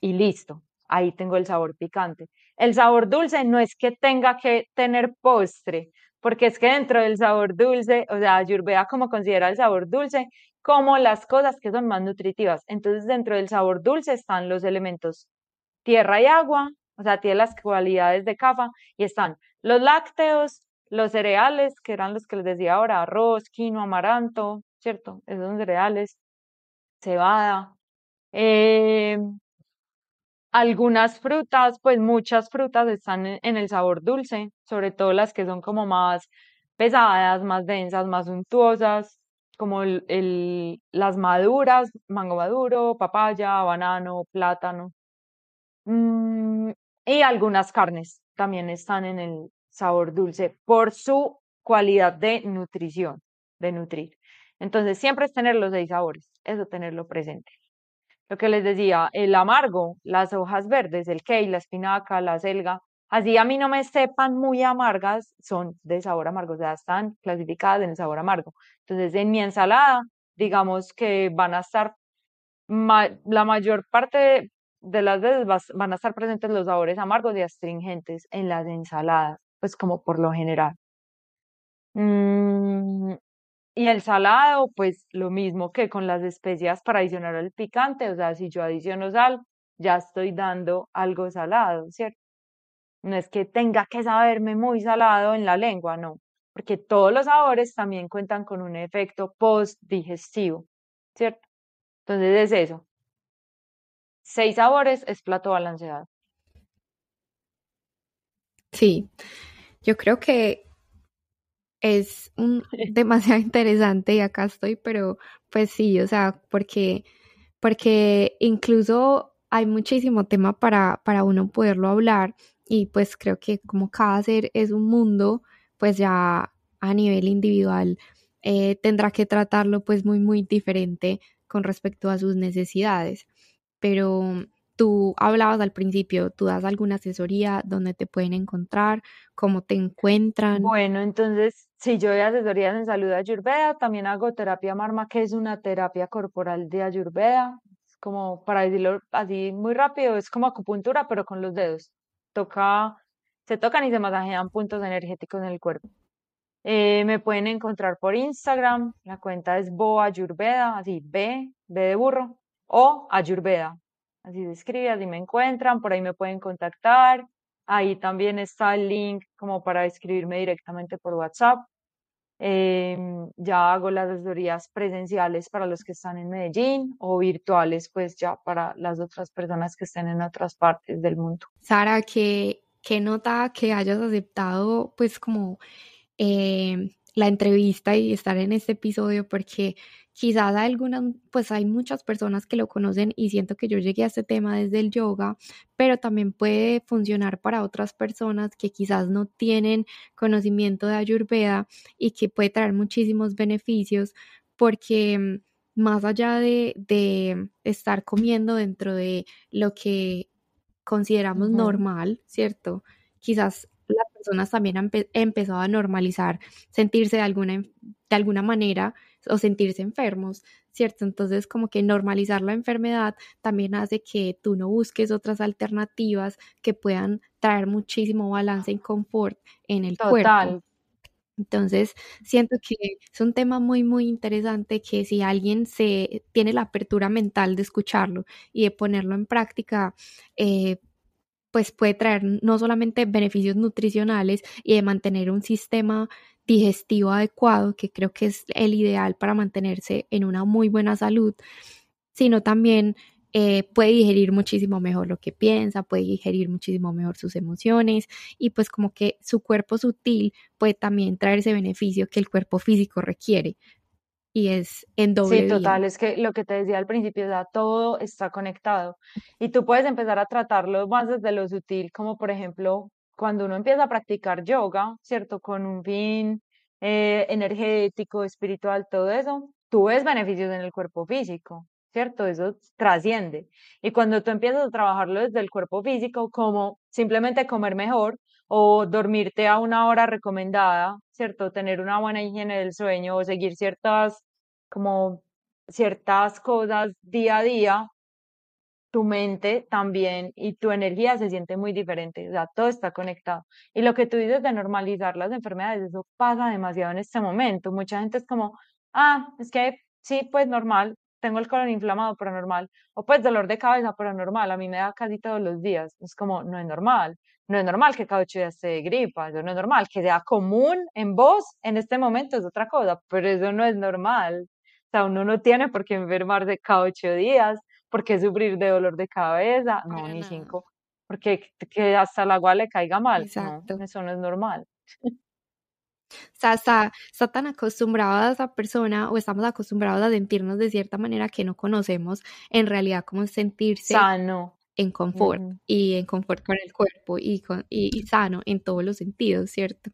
B: y listo, ahí tengo el sabor picante. El sabor dulce no es que tenga que tener postre, porque es que dentro del sabor dulce, o sea, Ayurveda como considera el sabor dulce como las cosas que son más nutritivas. Entonces, dentro del sabor dulce están los elementos tierra y agua, o sea, tiene las cualidades de capa, y están los lácteos, los cereales, que eran los que les decía ahora, arroz, quinoa, amaranto, ¿cierto? Esos son cereales, cebada. Eh, algunas frutas, pues muchas frutas están en el sabor dulce, sobre todo las que son como más pesadas, más densas, más suntuosas como el, las maduras, mango maduro, papaya, banano, plátano. Mm, y algunas carnes también están en el sabor dulce por su cualidad de nutrición, de nutrir. Entonces, siempre es tener los seis sabores, eso tenerlo presente. Lo que les decía, el amargo, las hojas verdes, el kale, la espinaca, la selga, Así a mí no me sepan muy amargas, son de sabor amargo, o sea, están clasificadas en el sabor amargo. Entonces, en mi ensalada, digamos que van a estar, la mayor parte de las veces van a estar presentes los sabores amargos y astringentes en las ensaladas, pues como por lo general. Mm, y el salado, pues lo mismo que con las especias para adicionar el picante, o sea, si yo adiciono sal, ya estoy dando algo salado, ¿cierto? No es que tenga que saberme muy salado en la lengua, no. porque todos los sabores también cuentan con un efecto post-digestivo, ¿cierto? Entonces es eso. Seis sabores es plato balanceado.
A: Sí, yo creo que es un, demasiado interesante y acá estoy, pero pues sí, o sea, porque, porque incluso hay muchísimo tema para, para uno poderlo hablar y pues creo que como cada ser es un mundo, pues ya a nivel individual eh, tendrá que tratarlo pues muy, muy diferente con respecto a sus necesidades. Pero tú hablabas al principio, tú das alguna asesoría, dónde te pueden encontrar, cómo te encuentran.
B: Bueno, entonces, si yo doy asesorías en salud ayurveda, también hago terapia marma, que es una terapia corporal de ayurveda. Como para decirlo así muy rápido, es como acupuntura, pero con los dedos. Toca, se tocan y se masajean puntos energéticos en el cuerpo. Eh, me pueden encontrar por Instagram, la cuenta es Boa Ayurveda, así B, B de burro, o Ayurveda, así escribe, así me encuentran, por ahí me pueden contactar. Ahí también está el link como para escribirme directamente por WhatsApp. Em, ya hago las asesorías presenciales para los que están en Medellín o virtuales, pues ya para las otras personas que estén en otras partes del mundo.
A: Sara, que nota que hayas aceptado pues como eh, la entrevista y estar en este episodio porque quizás hay algunas, pues hay muchas personas que lo conocen y siento que yo llegué a este tema desde el yoga, pero también puede funcionar para otras personas que quizás no tienen conocimiento de Ayurveda y que puede traer muchísimos beneficios porque mm, más allá de, de estar comiendo dentro de lo que consideramos normal, ¿cierto? Quizás las personas también han empezado a normalizar sentirse de alguna, de alguna manera o sentirse enfermos, ¿cierto? Entonces, como que normalizar la enfermedad también hace que tú no busques otras alternativas que puedan traer muchísimo balance y confort en el cuerpo. Entonces, siento que es un tema muy, muy interesante que si alguien se tiene la apertura mental de escucharlo y de ponerlo en práctica, eh, pues puede traer no solamente beneficios nutricionales y de mantener un sistema digestivo adecuado, que creo que es el ideal para mantenerse en una muy buena salud, sino también eh, puede digerir muchísimo mejor lo que piensa, puede digerir muchísimo mejor sus emociones y pues como que su cuerpo sutil puede también traer ese beneficio que el cuerpo físico requiere y es en doble.
B: Sí, total, es que lo que te decía al principio, o todo está conectado y tú puedes empezar a tratarlo más desde lo sutil, como por ejemplo cuando uno empieza a practicar yoga, ¿cierto? Con un fin eh, energético, espiritual, todo eso, tú ves beneficios en el cuerpo físico, ¿cierto? Eso trasciende. Y cuando tú empiezas a trabajarlo desde el cuerpo físico, como simplemente comer mejor o dormirte a una hora recomendada, ¿cierto? Tener una buena higiene del sueño o seguir ciertas, como ciertas cosas día a día, tu mente también y tu energía se siente muy diferente, o todo está conectado. Y lo que tú dices de normalizar las enfermedades, eso pasa demasiado en este momento. Mucha gente es como, ah, es que sí, pues normal, tengo el colon inflamado, pero normal. O pues dolor de cabeza, pero normal. A mí me da casi todos los días. Es como, no es normal. No es normal que cada ocho días se gripa. Eso no es normal. Que sea común en vos en este momento es otra cosa, pero eso no es normal. O sea, uno no tiene por qué enfermarse cada ocho días ¿Por qué sufrir de dolor de cabeza? No, ni cinco. Porque que hasta el agua le caiga mal. Exacto. No, eso no es normal.
A: O sea, está, tan acostumbrada a esa persona o estamos acostumbrados a sentirnos de cierta manera que no conocemos en realidad cómo sentirse
B: sano
A: en confort y en confort con el cuerpo y, con, y, sano en todos los sentidos, ¿cierto?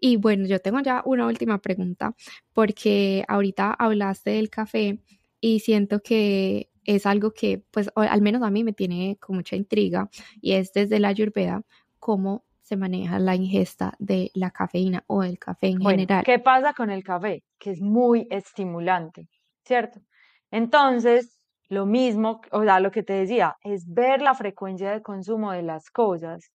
A: Y bueno, yo tengo ya una última pregunta porque ahorita hablaste del café y siento que es algo que, pues, al menos a mí me tiene con mucha intriga y es desde la ayurveda cómo se maneja la ingesta de la cafeína o el café en general.
B: ¿Qué pasa con el café? Que es muy estimulante, ¿cierto? Entonces, lo mismo, o sea, lo que te decía, es ver la frecuencia de consumo de las cosas.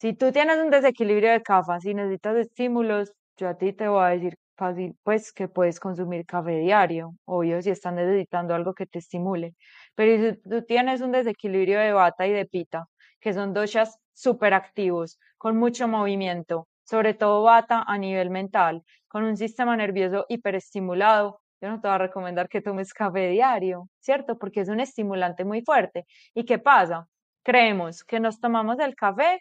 B: Si tú tienes un desequilibrio de café, si necesitas estímulos, yo a ti te voy a decir fácil, pues que puedes consumir café diario, obvio, si estás necesitando algo que te estimule. Pero si tú tienes un desequilibrio de bata y de pita, que son doshas súper activos, con mucho movimiento, sobre todo bata a nivel mental, con un sistema nervioso hiperestimulado, yo no te voy a recomendar que tomes café diario, ¿cierto? Porque es un estimulante muy fuerte. ¿Y qué pasa? Creemos que nos tomamos el café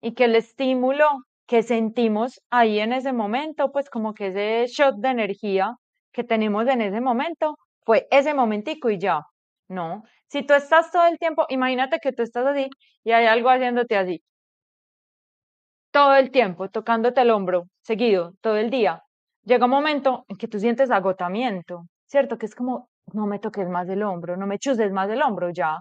B: y que el estímulo que sentimos ahí en ese momento, pues como que ese shot de energía que tenemos en ese momento fue ese momentico y ya. No, si tú estás todo el tiempo, imagínate que tú estás así y hay algo haciéndote así. Todo el tiempo, tocándote el hombro, seguido, todo el día. Llega un momento en que tú sientes agotamiento, ¿cierto? Que es como, no me toques más el hombro, no me chuses más el hombro ya.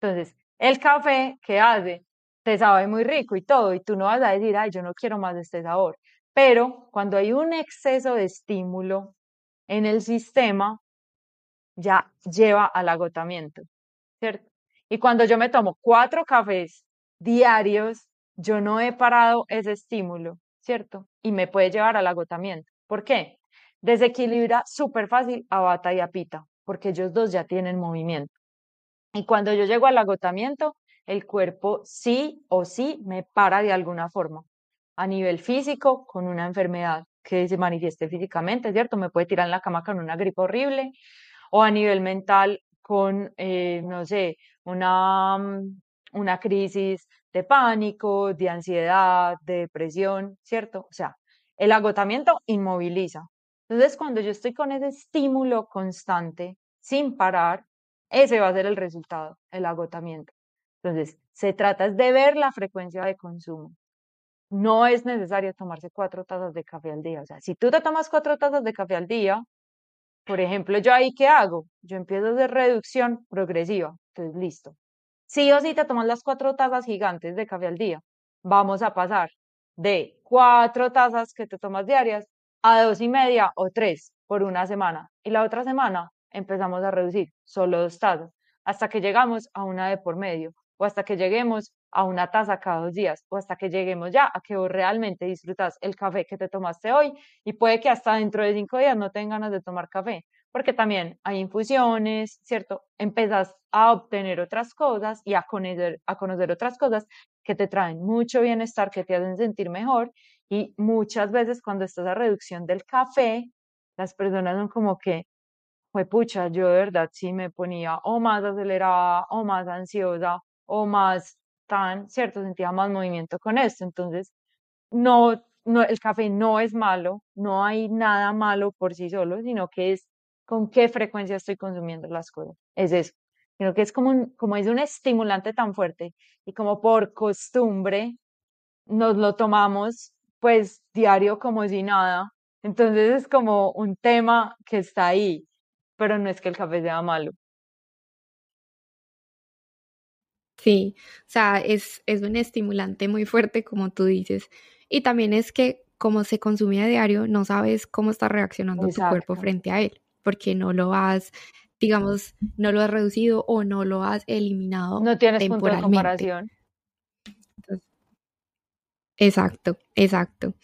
B: Entonces, el café, ¿qué hace? Te sabe muy rico y todo, y tú no vas a decir, ay, yo no quiero más de este sabor. Pero cuando hay un exceso de estímulo en el sistema, ya lleva al agotamiento, ¿cierto? Y cuando yo me tomo cuatro cafés diarios, yo no he parado ese estímulo, ¿cierto? Y me puede llevar al agotamiento. ¿Por qué? Desequilibra súper fácil a bata y a pita, porque ellos dos ya tienen movimiento. Y cuando yo llego al agotamiento, el cuerpo sí o sí me para de alguna forma. A nivel físico, con una enfermedad que se manifieste físicamente, ¿cierto? Me puede tirar en la cama con una gripe horrible, o a nivel mental con, eh, no sé, una, mm, una crisis de pánico, de ansiedad, de depresión, ¿cierto? O sea, el agotamiento inmoviliza. Entonces, cuando yo estoy con ese estímulo constante, sin parar, ese va a ser el resultado, el agotamiento. Entonces, se trata de ver la frecuencia de consumo. No es necesario tomarse cuatro tazas de café al día. O sea, si tú te tomas cuatro tazas de café al día, por ejemplo, yo ahí qué hago? Yo empiezo a hacer reducción progresiva. Entonces, listo. Sí o sí te tomas las cuatro tazas gigantes de café al día. Vamos a pasar de cuatro tazas que te tomas diarias a dos y media o tres por una semana. Y la otra semana empezamos a reducir solo dos tazas hasta que llegamos a una de por medio o hasta que lleguemos a una taza cada dos días o hasta que lleguemos ya a que vos realmente disfrutas el café que te tomaste hoy y puede que hasta dentro de cinco días no tengas ganas de tomar café, porque también hay infusiones, ¿cierto? Empezás a obtener otras cosas y a conocer, a conocer otras cosas que te traen mucho bienestar, que te hacen sentir mejor y muchas veces cuando estás a reducción del café, las personas son como que, fue pucha, yo de verdad sí me ponía o más acelerada o más ansiosa o más tan, ¿cierto? Sentía más movimiento con esto. Entonces, no, no, el café no es malo, no hay nada malo por sí solo, sino que es con qué frecuencia estoy consumiendo las cosas. Es eso. Sino que es como, un, como es un estimulante tan fuerte y como por costumbre nos lo tomamos pues diario como si nada. Entonces es como un tema que está ahí, pero no es que el café sea malo.
A: Sí, o sea, es, es un estimulante muy fuerte, como tú dices. Y también es que como se consume a diario, no sabes cómo está reaccionando tu cuerpo frente a él, porque no lo has, digamos, no lo has reducido o no lo has eliminado.
B: No tienes punto de comparación.
A: exacto, exacto.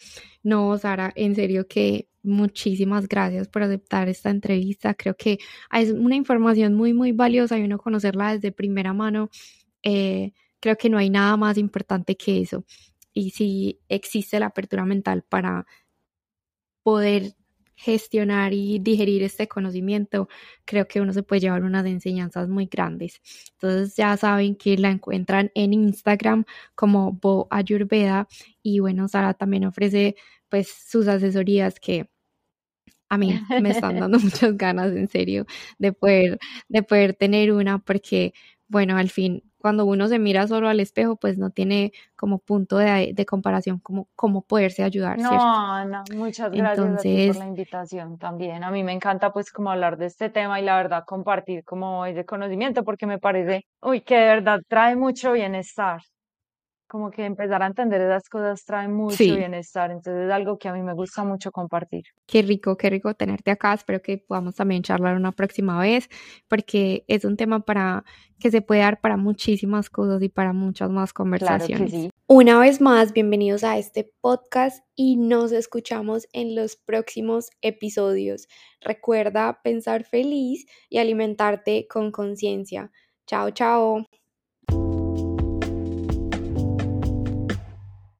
A: No, Sara, en serio que muchísimas gracias por aceptar esta entrevista. Creo que es una información muy, muy valiosa y uno conocerla desde primera mano eh, creo que no hay nada más importante que eso. Y si existe la apertura mental para poder gestionar y digerir este conocimiento, creo que uno se puede llevar unas enseñanzas muy grandes. Entonces ya saben que la encuentran en Instagram como Bo Ayurveda y bueno, Sara también ofrece pues sus asesorías que a mí me están dando muchas ganas en serio de poder de poder tener una porque bueno, al fin cuando uno se mira solo al espejo, pues no tiene como punto de, comparación como cómo poderse ayudar.
B: No, Ana, muchas gracias por la invitación también. A mí me encanta pues como hablar de este tema y la verdad compartir como ese conocimiento porque me parece, uy, que de verdad trae mucho bienestar como que empezar a entender esas cosas trae mucho bienestar, entonces es algo que a mí me gusta mucho compartir.
A: Qué rico, qué rico tenerte acá, espero que podamos también charlar una próxima vez, porque es un tema para que se puede dar para muchísimas cosas y para muchas más conversaciones. Una vez más, bienvenidos a este podcast y nos escuchamos en los próximos episodios. Recuerda pensar feliz y alimentarte con conciencia. Chao, chao.